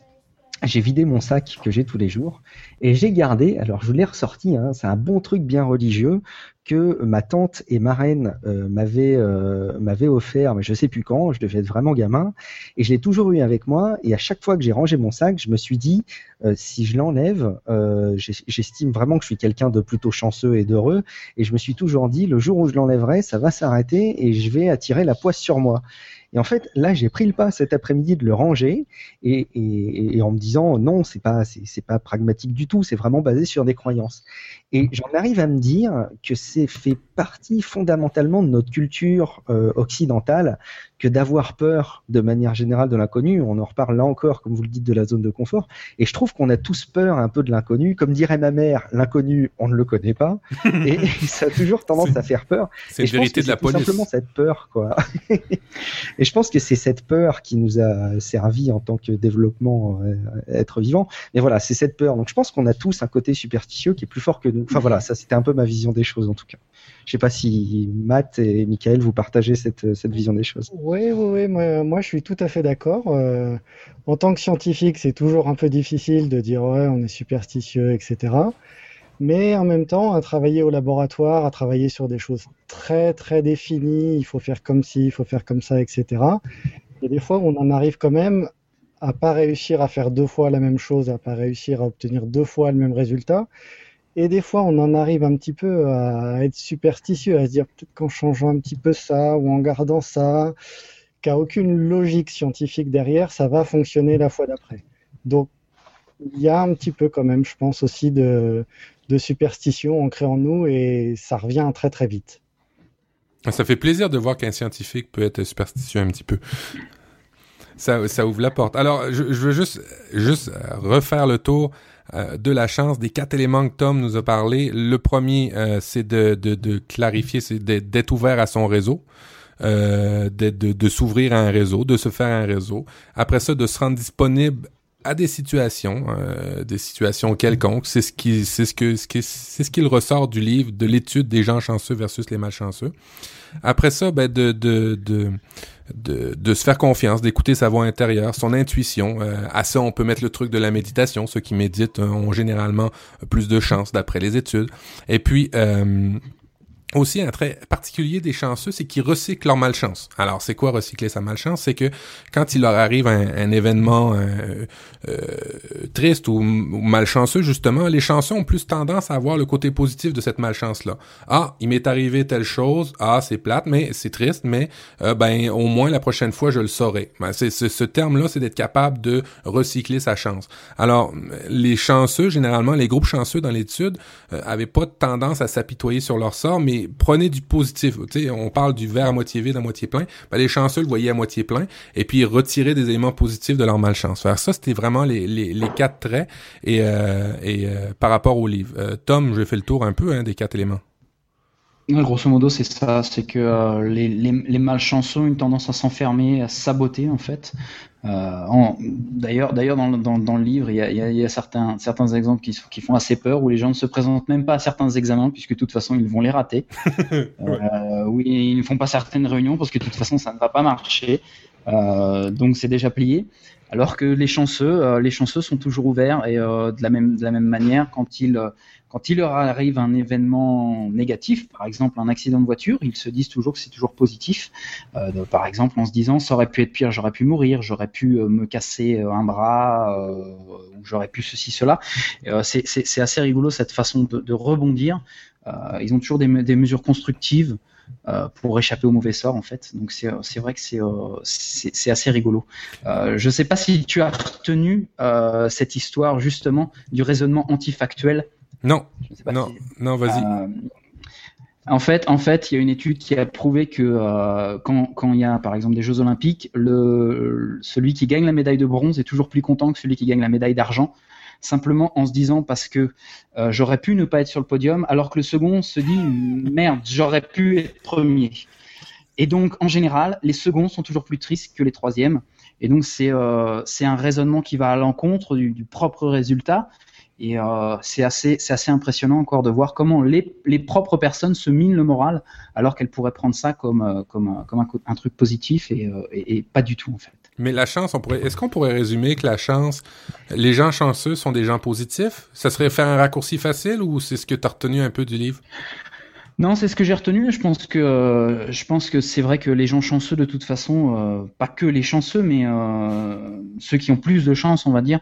[SPEAKER 2] j'ai vidé mon sac que j'ai tous les jours et j'ai gardé, alors je l'ai ressorti, hein, c'est un bon truc bien religieux que ma tante et ma reine euh, m'avaient euh, m'avaient offert, mais je sais plus quand, je devais être vraiment gamin, et je l'ai toujours eu avec moi. Et à chaque fois que j'ai rangé mon sac, je me suis dit euh, si je l'enlève, euh, j'estime vraiment que je suis quelqu'un de plutôt chanceux et d'heureux, et je me suis toujours dit le jour où je l'enlèverai, ça va s'arrêter et je vais attirer la poisse sur moi. Et en fait, là, j'ai pris le pas cet après-midi de le ranger et, et, et, en me disant non, c'est pas c'est pas pragmatique du tout, c'est vraiment basé sur des croyances. Et j'en arrive à me dire que fait partie fondamentalement de notre culture euh, occidentale que d'avoir peur de manière générale de l'inconnu. On en reparle là encore, comme vous le dites, de la zone de confort. Et je trouve qu'on a tous peur un peu de l'inconnu. Comme dirait ma mère, l'inconnu, on ne le connaît pas. et, et, ça a toujours tendance à faire peur.
[SPEAKER 1] C'est une vérité de la police.
[SPEAKER 2] simplement cette peur, quoi. et je pense que c'est cette peur qui nous a servi en tant que développement euh, être vivant. Mais voilà, c'est cette peur. Donc je pense qu'on a tous un côté superstitieux qui est plus fort que nous. Enfin voilà, ça c'était un peu ma vision des choses en tout cas. Je sais pas si Matt et Michael vous partagez cette, vision des choses.
[SPEAKER 4] Oui, oui, oui, moi, moi je suis tout à fait d'accord. Euh, en tant que scientifique, c'est toujours un peu difficile de dire ouais, on est superstitieux, etc. Mais en même temps, à travailler au laboratoire, à travailler sur des choses très très définies, il faut faire comme ci, il faut faire comme ça, etc. Et des fois, on en arrive quand même à pas réussir à faire deux fois la même chose, à pas réussir à obtenir deux fois le même résultat. Et des fois, on en arrive un petit peu à être superstitieux, à se dire peut-être qu'en changeant un petit peu ça ou en gardant ça, qui a aucune logique scientifique derrière, ça va fonctionner la fois d'après. Donc, il y a un petit peu quand même, je pense aussi, de, superstition ancrée en nous et ça revient très très vite.
[SPEAKER 1] Ça fait plaisir de voir qu'un scientifique peut être superstitieux un petit peu. Ça, ouvre la porte. Alors, je, veux juste refaire le tour euh, de la chance des quatre éléments que Tom nous a parlé. Le premier, euh, c'est de, de, de, clarifier, c'est d'être ouvert à son réseau. Euh, de, de, de s'ouvrir à un réseau, de se faire un réseau. Après ça, de se rendre disponible à des situations, euh, des situations quelconques. C'est ce qui, c'est ce que, c'est ce qu'il ressort du livre, de l'étude des gens chanceux versus les malchanceux. Après ça, ben de, de, de, de, se faire confiance, d'écouter sa voix intérieure, son intuition. Euh, à ça, on peut mettre le truc de la méditation. Ceux qui méditent euh, ont généralement plus de chances d'après les études. Et puis, euh, aussi, un trait particulier des chanceux, c'est qu'ils recyclent leur malchance. Alors, c'est quoi recycler sa malchance? C'est que quand il leur arrive un, événement euh, euh, triste ou, malchanceux, justement, les chanceux ont plus tendance à avoir le côté positif de cette malchance-là. Ah, il m'est arrivé telle chose. Ah, c'est plate, mais c'est triste, mais euh, ben au moins la prochaine fois, je le saurai. Ben, c'est, ce terme-là, c'est d'être capable de recycler sa chance. Alors, les chanceux, généralement, les groupes chanceux dans l'étude, avaient pas tendance à s'apitoyer sur leur sort, mais prenez du positif. On parle du verre à moitié vide, à moitié plein. Ben, les chanceux le voyaient à moitié plein. Et puis, retirer des éléments positifs de leur malchance. Faire ça, c'était vraiment les, les, les, quatre traits. Et, euh, et euh, par rapport au livre. Euh, Tom, j'ai fait le tour un peu hein, des quatre éléments.
[SPEAKER 3] Grosso modo, c'est ça. C'est que les, les, les, malchanceux ont une tendance à s'enfermer, à saboter, en fait. Euh, d'ailleurs, d'ailleurs dans, dans, dans, le livre, il y a, il y a certains, certains exemples qui, qui, font assez peur, où les gens ne se présentent même pas à certains examens, puisque de toute façon, ils vont les rater. euh, oui, ils ne font pas certaines réunions, parce que de toute façon, ça ne va pas marcher. Euh, donc, c'est déjà plié. Alors que les chanceux, euh, les chanceux sont toujours ouverts et euh, de, la même, manière, quand ils quand il leur arrive un événement négatif, par exemple un accident de voiture, ils se disent toujours que c'est toujours positif. Euh, par exemple, en se disant ça aurait pu être pire, j'aurais pu mourir, j'aurais pu euh, me casser euh, un bras, j'aurais pu ceci, cela. c'est assez rigolo cette façon de, rebondir. ils ont toujours des, mesures constructives. Pour échapper au mauvais sort en fait. Donc c'est vrai que c'est assez rigolo. je ne sais pas si tu as retenu cette histoire justement du raisonnement antifactuel
[SPEAKER 1] non, non, non, vas-y.
[SPEAKER 3] Euh, en fait, en fait, il y a une étude qui a prouvé que euh, quand, quand, il y a, par exemple, des Jeux Olympiques, le, celui qui gagne la médaille de bronze est toujours plus content que celui qui gagne la médaille d'argent, simplement en se disant parce que euh, j'aurais pu ne pas être sur le podium, alors que le second se dit merde, j'aurais pu être premier. Et donc, en général, les seconds sont toujours plus tristes que les troisièmes. Et donc, c'est c'est un raisonnement qui va à l'encontre du, propre résultat et euh, c'est assez, assez impressionnant encore de voir comment les, propres personnes se minent le moral alors qu'elles pourraient prendre ça comme, euh, un, truc positif euh, et, pas du tout en fait.
[SPEAKER 1] Mais la chance, on pourrait, est-ce qu'on pourrait résumer que la chance, les gens chanceux sont des gens positifs? Ça serait faire un raccourci facile ou c'est ce que tu as retenu un peu du livre?
[SPEAKER 3] Non, c'est ce que j'ai retenu. Je pense que euh, je pense que c'est vrai que les gens chanceux, de toute façon, euh, pas que les chanceux, mais euh, ceux qui ont plus de chance, on va dire,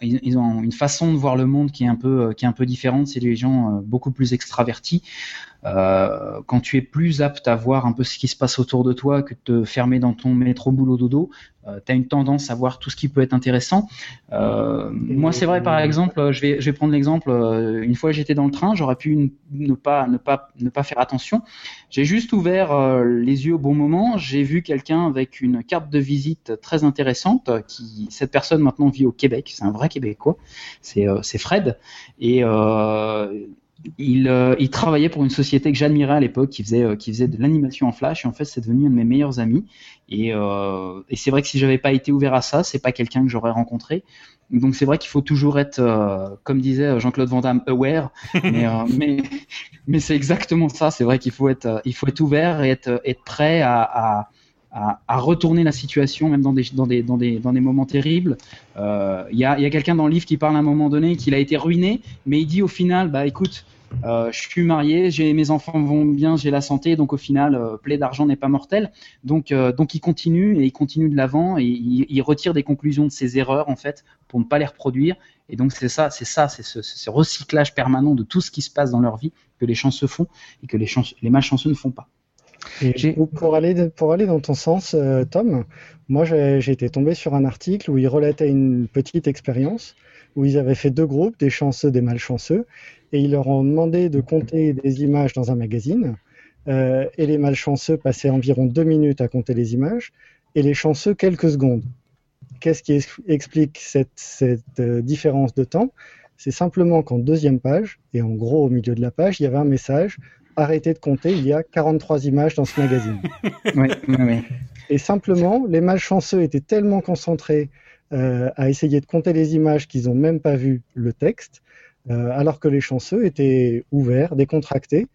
[SPEAKER 3] ils, ils, ont une façon de voir le monde qui est un peu qui est un peu différente. C'est des gens beaucoup plus extravertis. Euh, quand tu es plus apte à voir un peu ce qui se passe autour de toi que de te fermer dans ton métro boulot dodo, euh, tu as une tendance à voir tout ce qui peut être intéressant. Euh, moi, c'est vrai, par exemple, je vais, je vais prendre l'exemple, euh, une fois j'étais dans le train, j'aurais pu ne, pas, ne, pas, ne pas faire attention. J'ai juste ouvert euh, les yeux au bon moment, j'ai vu quelqu'un avec une carte de visite très intéressante, qui cette personne maintenant vit au Québec, c'est un vrai Québécois, c'est Fred, et il, euh, il, travaillait pour une société que j'admirais à l'époque qui faisait, euh, qui faisait de l'animation en flash. Et en fait c'est devenu un de mes meilleurs amis. Et, euh, et c'est vrai que si j'avais pas été ouvert à ça c'est pas quelqu'un que j'aurais rencontré. Donc c'est vrai qu'il faut toujours être comme disait Jean-Claude Van Damme aware. Mais, mais, mais c'est exactement ça. C'est vrai qu'il faut être il faut être ouvert et être, être prêt à, à à, retourner la situation, même dans des, dans des, dans des, dans des moments terribles. Il euh, y a, y a quelqu'un dans le livre qui parle à un moment donné qu'il a été ruiné, mais il dit au final, bah écoute, euh, je suis marié, j'ai mes enfants vont bien, j'ai la santé, donc au final, euh, plaie d'argent n'est pas mortel. Donc, donc il continue et il continue de l'avant et il, il, retire des conclusions de ses erreurs en fait pour ne pas les reproduire. Et donc c'est ça, c'est ça, c'est ce, recyclage permanent de tout ce qui se passe dans leur vie que les chanceux font et que les, les malchanceux ne font pas.
[SPEAKER 4] Et pour aller, pour aller dans ton sens, euh, Tom, moi j'ai été tombé sur un article où il relatait une petite expérience où ils avaient fait deux groupes, des chanceux, des malchanceux, et ils leur ont demandé de compter des images dans un magazine. Euh, et les malchanceux passaient environ deux minutes à compter les images, et les chanceux quelques secondes. Qu'est-ce qui explique cette, cette euh, différence de temps? C'est simplement qu'en deuxième page, et en gros au milieu de la page, il y avait un message arrêtez de compter, il y a 43 images dans ce magazine.
[SPEAKER 3] oui, oui, oui.
[SPEAKER 4] Et simplement, les malchanceux étaient tellement concentrés euh, à essayer de compter les images qu'ils n'ont même pas vu le texte, euh, alors que les chanceux étaient ouverts, décontractés,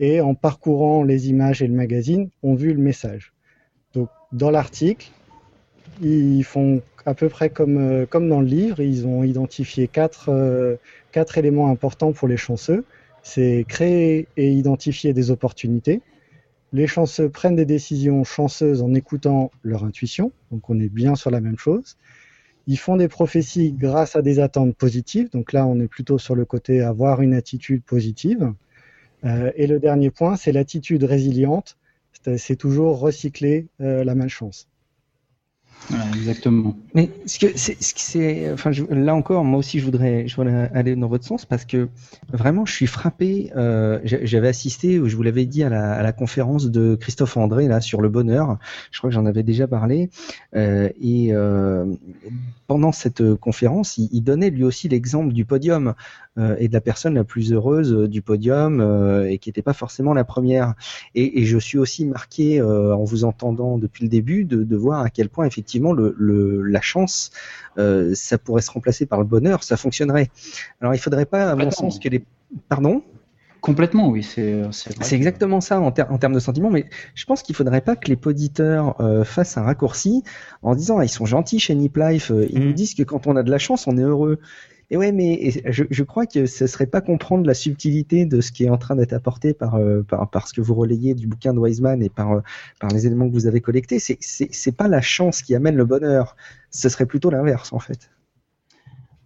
[SPEAKER 4] et en parcourant les images et le magazine, ont vu le message. Donc, dans l'article, ils font à peu près comme, euh, comme dans le livre, ils ont identifié quatre, quatre éléments importants pour les chanceux. C'est créer et identifier des opportunités. Les chanceux prennent des décisions chanceuses en écoutant leur intuition, donc on est bien sur la même chose. Ils font des prophéties grâce à des attentes positives, donc là on est plutôt sur le côté avoir une attitude positive. Euh, et le dernier point, c'est l'attitude résiliente, c'est toujours recycler euh, la malchance.
[SPEAKER 3] Voilà, exactement.
[SPEAKER 2] Mais ce que c'est, enfin, là encore, moi aussi, je voudrais, je voudrais aller dans votre sens parce que vraiment, je suis frappé. Euh, j'a- j'avais assisté, je vous l'avais dit, à la, conférence de Christophe André là sur le bonheur. Je crois que j'en avais déjà parlé. Euh, et euh, pendant cette conférence, il, donnait lui aussi l'exemple du podium et de la personne la plus heureuse du podium et qui n'était pas forcément la première. Et, je suis aussi marqué en vous entendant depuis le début de voir à quel point effectivement le, le- la chance, euh, ça pourrait se remplacer par le bonheur, ça fonctionnerait. Alors il faudrait pas, à mon sens, que les pardon?
[SPEAKER 3] Complètement, oui, c'est que-
[SPEAKER 2] exactement ça en, ter- en termes de sentiments, mais je pense qu'il faudrait pas que les poditeurs euh, fassent un raccourci en disant ah, ils sont gentils chez Nip Life, euh, ils
[SPEAKER 1] Mhm.
[SPEAKER 2] nous disent que quand on a de la chance, on est heureux. Et ouais, mais et je, je crois que ce serait pas comprendre la subtilité de ce qui est en train d'être apporté par, euh, par, par ce que vous relayez du bouquin de Wiseman et par, euh, par les éléments que vous avez collectés. C'est c'est c'est pas la chance qui amène le bonheur, ce serait plutôt l'inverse en fait.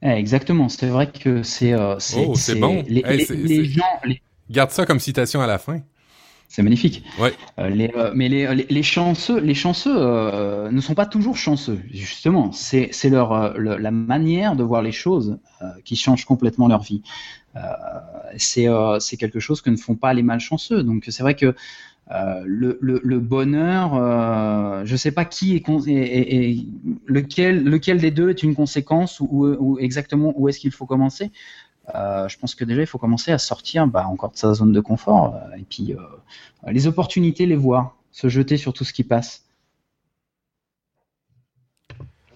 [SPEAKER 3] Eh, exactement, c'est vrai que c'est. euh,
[SPEAKER 1] Oh, c'est bon.
[SPEAKER 3] Les,
[SPEAKER 1] Eh,
[SPEAKER 3] les-
[SPEAKER 1] c'est-
[SPEAKER 3] les
[SPEAKER 1] c'est-
[SPEAKER 3] gens, les-
[SPEAKER 1] Garde ça comme citation à la fin.
[SPEAKER 3] C'est magnifique.
[SPEAKER 1] Ouais.
[SPEAKER 3] Euh, les, euh, mais les, les, les chanceux, les chanceux euh, ne sont pas toujours chanceux. Justement, c'est leur le- la manière de voir les choses qui change complètement leur vie. C'est quelque chose que ne font pas les malchanceux. Donc c'est vrai que le, le, le bonheur, je sais pas qui est, est- lequel lequel des deux est une conséquence ou, ou exactement où est-ce qu'il faut commencer. Euh, je pense que déjà il faut commencer à sortir bah, encore de sa zone de confort euh, et puis euh, les opportunités, les voir, se jeter sur tout ce qui passe.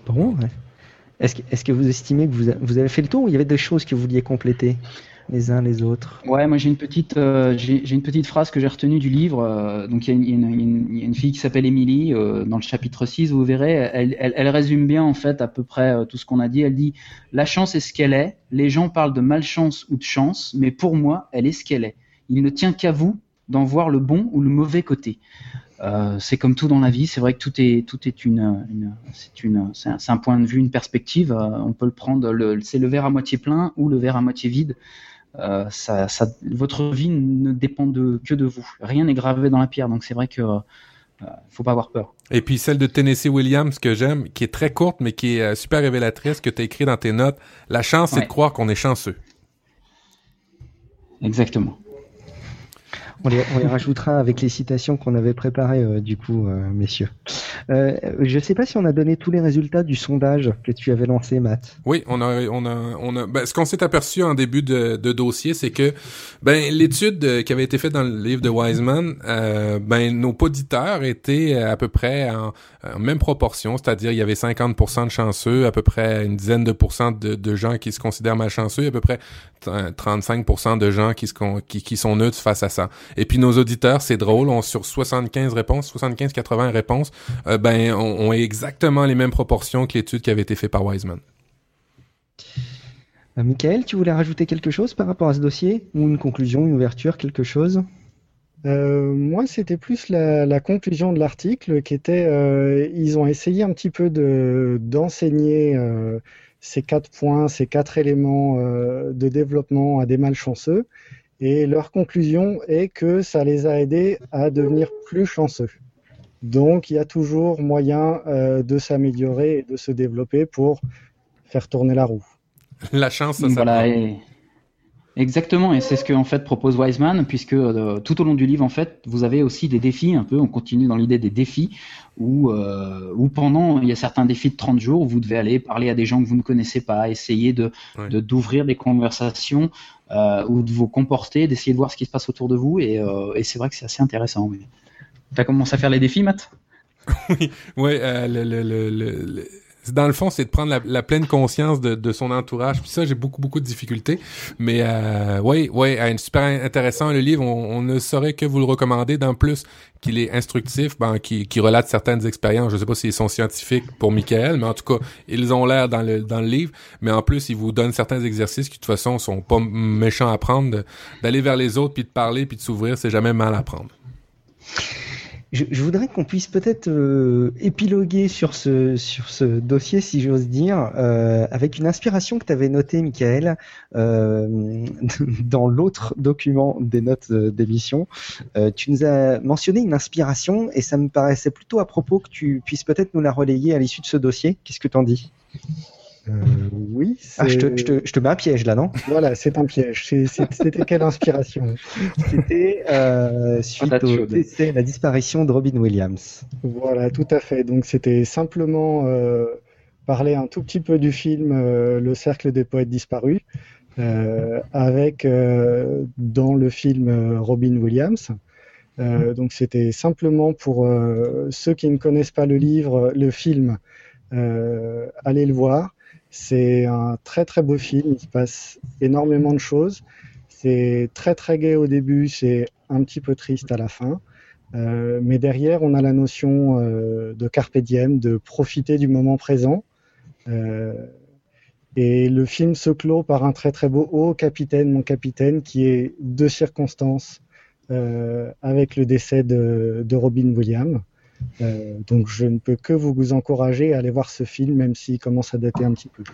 [SPEAKER 2] Bon. Est-ce que, vous estimez que vous, vous avez fait le tour ou il y avait des choses que vous vouliez compléter? Les uns les autres
[SPEAKER 3] Ouais, moi j'ai une petite, euh, j'ai une petite phrase que j'ai retenue du livre. euh, donc il y y y a une fille qui s'appelle Émilie euh, dans le chapitre 6, vous verrez, elle, elle, elle résume bien en fait à peu près tout ce qu'on a dit. Elle dit la chance est ce qu'elle est. Les gens parlent de malchance ou de chance, mais pour moi, elle est ce qu'elle est. Il ne tient qu'à vous d'en voir le bon ou le mauvais côté. C'est comme tout dans la vie. C'est vrai que tout est tout est une, une c'est une c'est un, point de vue, une perspective. On peut le prendre. C'est le verre à moitié plein ou le verre à moitié vide. Euh, ça, ça, votre vie ne dépend de, que de vous. Rien n'est gravé dans la pierre, donc c'est vrai que euh, faut pas avoir peur.
[SPEAKER 1] Et puis celle de Tennessee Williams que j'aime, qui est très courte mais qui est euh, super révélatrice, que tu as écrit dans tes notes. La chance, c'est de croire qu'on est chanceux.
[SPEAKER 3] Exactement.
[SPEAKER 2] On les, on les rajoutera avec les citations qu'on avait préparées, euh, du coup, euh, messieurs. Euh, je ne sais pas si on a donné tous les résultats du sondage que tu avais lancé, Matt.
[SPEAKER 1] Oui, on a, on a, on a. Ben, ce qu'on s'est aperçu en début de, de dossier, c'est que, ben, l'étude euh, qui avait été faite dans le livre de Wiseman, euh, ben, nos auditeurs étaient à peu près en, en même proportion, c'est-à-dire il y avait 50% de chanceux, à peu près une dizaine de pourcents de, de gens qui se considèrent malchanceux, à peu près 35% de gens qui, se, con- qui, qui sont neutres face à ça. Et puis nos auditeurs, c'est drôle, on sur 75 réponses, 75-80 réponses, euh, ben, on, on a exactement les mêmes proportions que l'étude qui avait été faite par Wiseman.
[SPEAKER 2] Euh, Michael, tu voulais rajouter quelque chose par rapport à ce dossier? Ou une conclusion, une ouverture, quelque chose?
[SPEAKER 4] Euh, moi, c'était plus la, la conclusion de l'article qui était, euh, ils ont essayé un petit peu de d'enseigner euh, ces quatre points, ces quatre éléments euh, de développement à des malchanceux, et leur conclusion est que ça les a aidés à devenir plus chanceux. Donc, il y a toujours moyen euh, de s'améliorer et de se développer pour faire tourner la roue.
[SPEAKER 1] La chance, ça, ça
[SPEAKER 3] voilà, et- exactement, et c'est ce que en fait propose Wiseman, puisque euh, tout au long du livre, en fait, vous avez aussi des défis, un peu, on continue dans l'idée des défis, où, euh, où pendant, il y a certains défis de 30 jours, où vous devez aller parler à des gens que vous ne connaissez pas, essayer de
[SPEAKER 1] Ouais.
[SPEAKER 3] de- d'ouvrir des conversations, euh, ou de vous comporter, d'essayer de voir ce qui se passe autour de vous, et, euh, et c'est vrai que c'est assez intéressant. Oui. T'as commencé à faire les défis, Matt?
[SPEAKER 1] Ouais, euh, le, le, le, le- le- dans le fond, c'est de prendre la, pleine conscience de, son entourage. Puis ça, j'ai beaucoup, beaucoup de difficultés. Mais euh, oui, oui, super intéressant le livre. On, ne saurait que vous le recommander. D'en plus qu'il est instructif, ben, qui, relate certaines expériences. Je sais pas s'ils sont scientifiques pour Michael, mais en tout cas, ils ont l'air dans le, dans le livre. Mais en plus, il vous donne certains exercices qui, de toute façon, sont pas méchants à prendre. D'aller vers les autres, puis de parler, puis de s'ouvrir, c'est jamais mal à prendre.
[SPEAKER 2] Je, je, voudrais qu'on puisse peut-être euh, épiloguer sur ce, sur ce dossier, si j'ose dire, euh, avec une inspiration que tu avais notée, Michael, euh, dans l'autre document des notes euh, d'émission. Euh, tu nous as mentionné une inspiration et ça me paraissait plutôt à propos que tu puisses peut-être nous la relayer à l'issue de ce dossier. Qu'est-ce que tu en dis?
[SPEAKER 4] Oui.
[SPEAKER 2] Ah, je te, je, te, je te, mets un piège là, non?
[SPEAKER 4] Voilà, c'est un piège. C'était quelle inspiration?
[SPEAKER 2] C'était euh, suite au décès, la disparition de Robin Williams.
[SPEAKER 4] Voilà, tout à fait. Donc c'était simplement euh, parler un tout petit peu du film euh, Le Cercle des poètes disparus, euh, avec euh, dans le film Robin Williams. donc c'était simplement pour ceux qui ne connaissent pas le livre, le film, allez le voir. C'est un très très beau film, il se passe énormément de choses. C'est très très gai au début, c'est un petit peu triste à la fin. Euh, mais derrière, on a la notion euh, de carpe diem, de profiter du moment présent. Euh, et le film se clôt par un très très beau Oh capitaine, mon capitaine, qui est de circonstances avec le décès de Robin Williams. Euh, donc je ne peux que vous encourager à aller voir ce film, même s'il commence à dater un petit peu.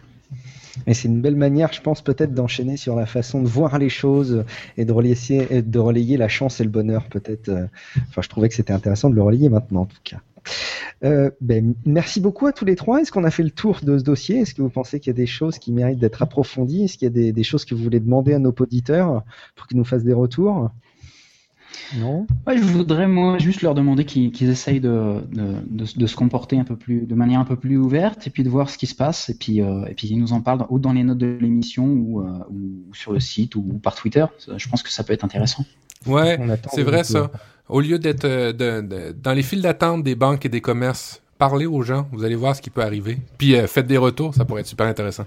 [SPEAKER 2] Et c'est une belle manière, je pense, peut-être d'enchaîner sur la façon de voir les choses et de relayer, la chance et le bonheur, peut-être. Enfin, je trouvais que c'était intéressant de le relayer maintenant, en tout cas. Euh, ben, merci beaucoup à tous les trois. Est-ce qu'on a fait le tour de ce dossier? Est-ce que vous pensez qu'il y a des choses qui méritent d'être approfondies? Est-ce qu'il y a des, choses que vous voulez demander à nos auditeurs pour qu'ils nous fassent des retours? Non.
[SPEAKER 3] Ouais, je voudrais moi juste leur demander qu'ils qu essayent de, de, de, de, se comporter un peu plus, de manière un peu plus ouverte, et puis de voir ce qui se passe, et puis euh, et puis ils nous en parlent ou dans les notes de l'émission ou, euh, ou, sur le site ou, ou, par Twitter. Je pense que ça peut être intéressant.
[SPEAKER 1] Ouais, c'est vrai ça. Au lieu d'être euh, dans les files d'attente des banques et des commerces, parlez aux gens. Vous allez voir ce qui peut arriver. Puis euh, faites des retours, ça pourrait être super intéressant.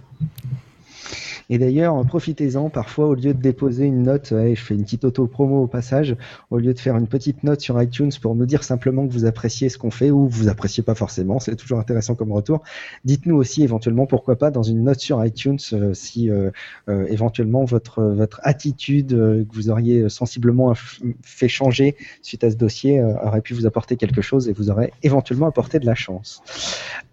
[SPEAKER 2] Et d'ailleurs, profitez-en. Parfois, au lieu de déposer une note, je fais une petite auto-promo au passage, au lieu de faire une petite note sur iTunes pour nous dire simplement que vous appréciez ce qu'on fait ou vous appréciez pas forcément, c'est toujours intéressant comme retour. Dites-nous aussi éventuellement, pourquoi pas, dans une note sur iTunes, euh, si euh, euh, éventuellement votre votre attitude que vous auriez sensiblement fait changer suite à ce dossier aurait pu vous apporter quelque chose et vous aurait éventuellement apporté de la chance.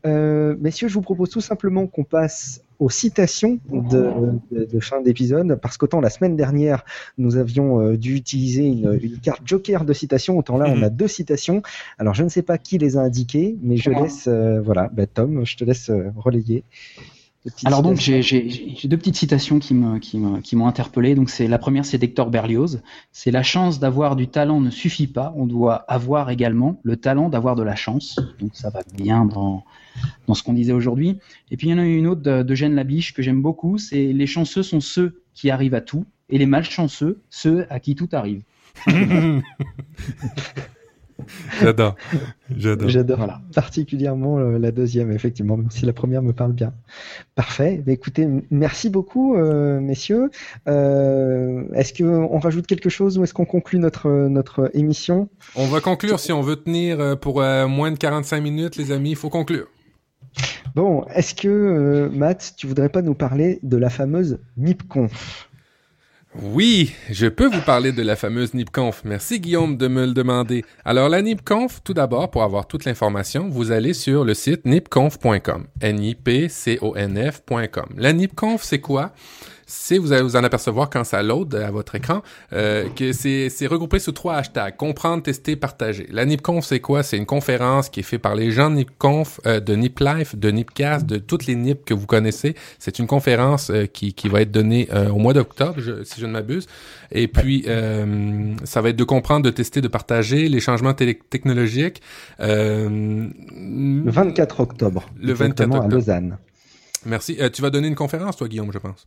[SPEAKER 2] messieurs, je vous propose tout simplement qu'on passe aux citations de, de, de fin d'épisode, parce qu'autant la semaine dernière, nous avions euh, dû utiliser une, une, carte joker de citations, autant là, on a deux citations. Alors, je ne sais pas qui les a indiquées, mais je laisse, euh, voilà, bah, Tom, je te laisse euh, relayer.
[SPEAKER 3] Alors donc j'ai deux petites citations qui m'ont qui interpellé. Donc c'est la première c'est d'Hector Berlioz. C'est la chance d'avoir du talent ne suffit pas. On doit avoir également le talent d'avoir de la chance. Donc ça va bien dans dans ce qu'on disait aujourd'hui. Et puis il y en a une autre de, de Jeanne Labiche que j'aime beaucoup. C'est les chanceux sont ceux qui arrivent à tout et les malchanceux ceux à qui tout arrive.
[SPEAKER 1] J'adore. J'adore.
[SPEAKER 2] J'adore voilà. particulièrement euh, la deuxième, effectivement, même si la première me parle bien. Parfait. Bah, écoutez, merci beaucoup, euh, messieurs. Euh, est-ce qu'on rajoute quelque chose ou est-ce qu'on conclut notre, notre émission?
[SPEAKER 1] On va conclure si on veut tenir pour euh, moins de 45 minutes, les amis. Il faut conclure.
[SPEAKER 2] Bon, est-ce que, euh, Matt, tu voudrais pas nous parler de la fameuse MIPConf
[SPEAKER 1] oui, je peux vous parler de la fameuse NIPConf. Merci Guillaume de me le demander. Alors la NIPConf, tout d'abord, pour avoir toute l'information, vous allez sur le site nipconf.com. N-I-P-C-O-N-F.com. La NIPConf, c'est quoi? C'est vous allez vous en apercevoir quand ça load à votre écran euh, que c'est regroupé sous trois hashtags comprendre, tester, partager. La NipConf c'est quoi? C'est une conférence qui est faite par les gens de NipConf, euh, de NipLife, de NipCast, de toutes les Nip que vous connaissez. C'est une conférence euh, qui, qui va être donnée euh, au mois d'octobre, si je ne m'abuse. Et puis euh, ça va être de comprendre, de tester, de partager les changements technologiques.
[SPEAKER 2] le 24 octobre.
[SPEAKER 1] Le 24 octobre
[SPEAKER 2] à Lausanne.
[SPEAKER 1] Merci. tu vas donner une conférence toi Guillaume, je pense.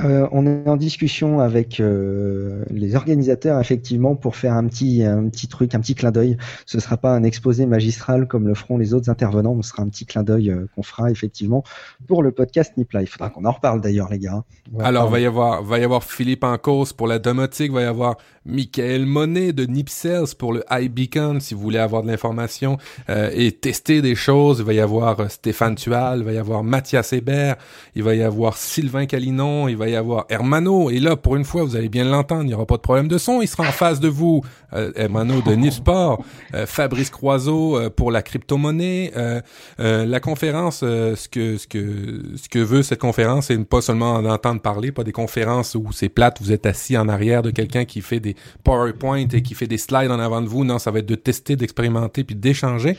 [SPEAKER 2] Euh, on est en discussion avec euh, les organisateurs effectivement pour faire un petit un petit truc, un petit clin d'œil. Ce sera pas un exposé magistral comme le feront les autres intervenants, mais ce sera un petit clin d'œil euh, qu'on fera effectivement pour le podcast Nipla. Il faudra qu'on en reparle d'ailleurs les gars.
[SPEAKER 1] Ouais, Alors va y avoir va y avoir Philippe Ancos pour la domotique, va y avoir Michael Monet de Nipsels pour le iBeacon si vous voulez avoir de l'information euh, et tester des choses. Il va y avoir Stéphane Tual, il va y avoir Mathias Hébert, il va y avoir Sylvain Calinon, il va y avoir Hermano. Et là, pour une fois, vous allez bien l'entendre, il n'y aura pas de problème de son. Il sera en face de vous, euh, Hermano de Nisport, euh, Fabrice Croiseau euh, pour la crypto-monnaie. Euh, euh, la conférence, ce que ce que ce que veut cette conférence, c'est pas seulement en entendre parler, pas des conférences où c'est plate, vous êtes assis en arrière de quelqu'un qui fait des PowerPoint et qui fait des slides en avant de vous. Non, ça va être de tester, d'expérimenter puis d'échanger.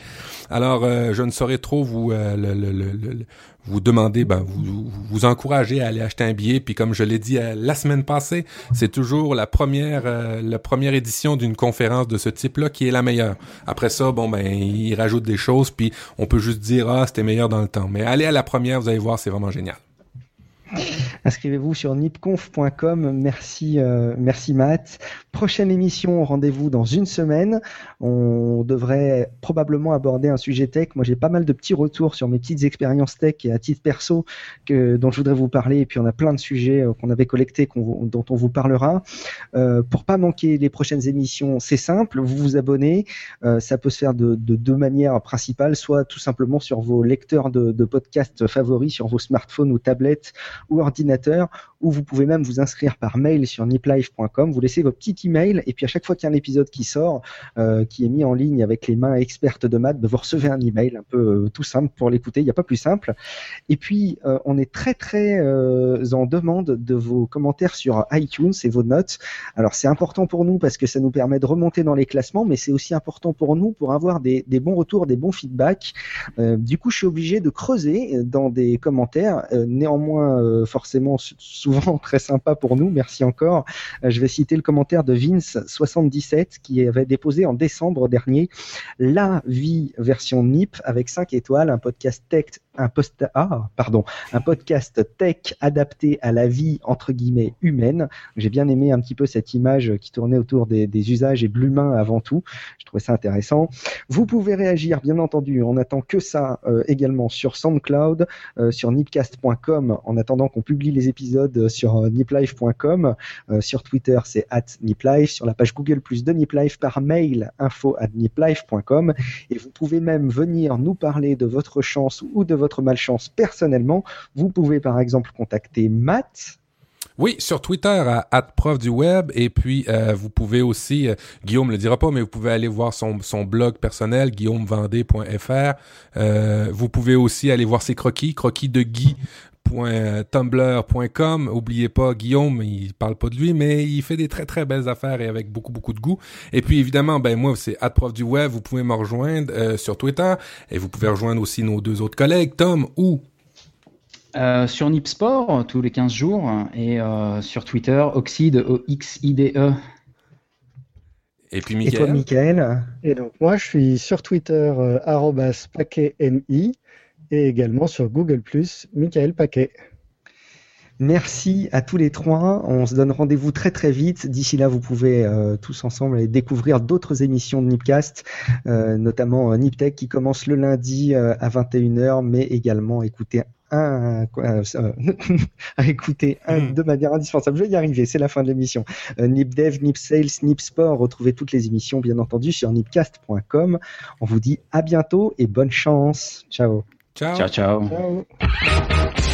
[SPEAKER 1] Alors, je ne saurais trop vous le, le, le, vous demandez, ben, vous, vous encouragez à aller acheter un billet. Puis comme je l'ai dit euh, la semaine passée, c'est toujours la première, euh, la première édition d'une conférence de ce type-là qui est la meilleure. Après ça, bon ben, ils rajoutent des choses, puis on peut juste dire ah c'était meilleur dans le temps. Mais allez à la première, vous allez voir, c'est vraiment génial.
[SPEAKER 2] Inscrivez-vous sur nipconf.com. Merci, euh, merci Matt. Prochaine émission, rendez-vous dans une semaine. On devrait probablement aborder un sujet tech. Moi, j'ai pas mal de petits retours sur mes petites expériences tech et à titre perso que, dont je voudrais vous parler. Et puis, on a plein de sujets euh, qu'on avait collectés, dont on vous parlera. Euh, pour pas manquer les prochaines émissions, c'est simple. Vous vous abonnez. Euh, ça peut se faire de, de, deux manières principales, soit tout simplement sur vos lecteurs de, de podcasts favoris, sur vos smartphones ou tablettes ou ordinateur, ou vous pouvez même vous inscrire par mail sur niplife.com, vous laissez vos petits emails, et puis à chaque fois qu'il y a un épisode qui sort, euh, qui est mis en ligne avec les mains expertes de maths, ben, vous recevez un email un peu euh, tout simple pour l'écouter, il n'y a pas plus simple. Et puis, euh, on est très très en demande de vos commentaires sur iTunes et vos notes. Alors c'est important pour nous parce que ça nous permet de remonter dans les classements, mais c'est aussi important pour nous pour avoir des, des bons retours, des bons feedbacks. Du coup, je suis obligé de creuser dans des commentaires. néanmoins, forcément souvent très sympa pour nous. Merci encore. Euh, je vais citer le commentaire de Vince77 qui avait déposé en décembre dernier La vie version NIP avec 5 étoiles, un podcast tech ah, un podcast tech adapté à la vie entre guillemets humaine. J'ai bien aimé un petit peu cette image qui tournait autour des, usages et de l'humain avant tout. Je trouvais ça intéressant. Vous pouvez réagir, bien entendu. On attend que ça euh, également sur SoundCloud, euh, sur nipcast.com. En attendant qu'on publie les épisodes sur euh, niplife.com, euh, sur Twitter c'est at niplife, sur la page Google Plus de Niplife par mail info at niplife.com. Et vous pouvez même venir nous parler de votre chance ou de votre malchance personnellement, vous pouvez par exemple contacter Matt.
[SPEAKER 1] Oui, sur Twitter à prof du web et puis euh, vous pouvez aussi, euh, Guillaume le dira pas, mais vous pouvez aller voir son, son blog personnel guillaumevendée.fr. Euh, vous pouvez aussi aller voir ses croquis, croquis de Guy tumblr.com. Oubliez pas, Guillaume, il parle pas de lui, mais il fait des très très belles affaires et avec beaucoup beaucoup de goût. Et puis évidemment, ben moi c'est prof du web. Vous pouvez me rejoindre euh, sur Twitter et vous pouvez rejoindre aussi nos deux autres collègues, Tom ou
[SPEAKER 3] euh, sur Nipsport tous les 15 jours et euh, sur Twitter Oxide O X I D E.
[SPEAKER 1] Et puis
[SPEAKER 2] Et toi,
[SPEAKER 1] Michael?
[SPEAKER 2] Michael?
[SPEAKER 4] Et donc, moi, je suis sur Twitter, euh, paquetmi, et également sur Google+, Michael Paquet.
[SPEAKER 2] Merci à tous les trois. On se donne rendez-vous très très vite. D'ici là, vous pouvez euh, tous ensemble aller découvrir d'autres émissions de Nipcast, euh, notamment euh, Niptech qui commence le lundi euh, à 21h, mais également écouter un, à écouter un
[SPEAKER 1] Mm.
[SPEAKER 2] de manière indispensable. Je vais y arriver, c'est la fin de l'émission. Euh, NipDev, NipSales, NipSport, retrouvez toutes les émissions bien entendu sur nipcast.com. On vous dit à bientôt et bonne chance. Ciao.
[SPEAKER 1] Ciao.
[SPEAKER 3] Ciao ciao.
[SPEAKER 4] Ciao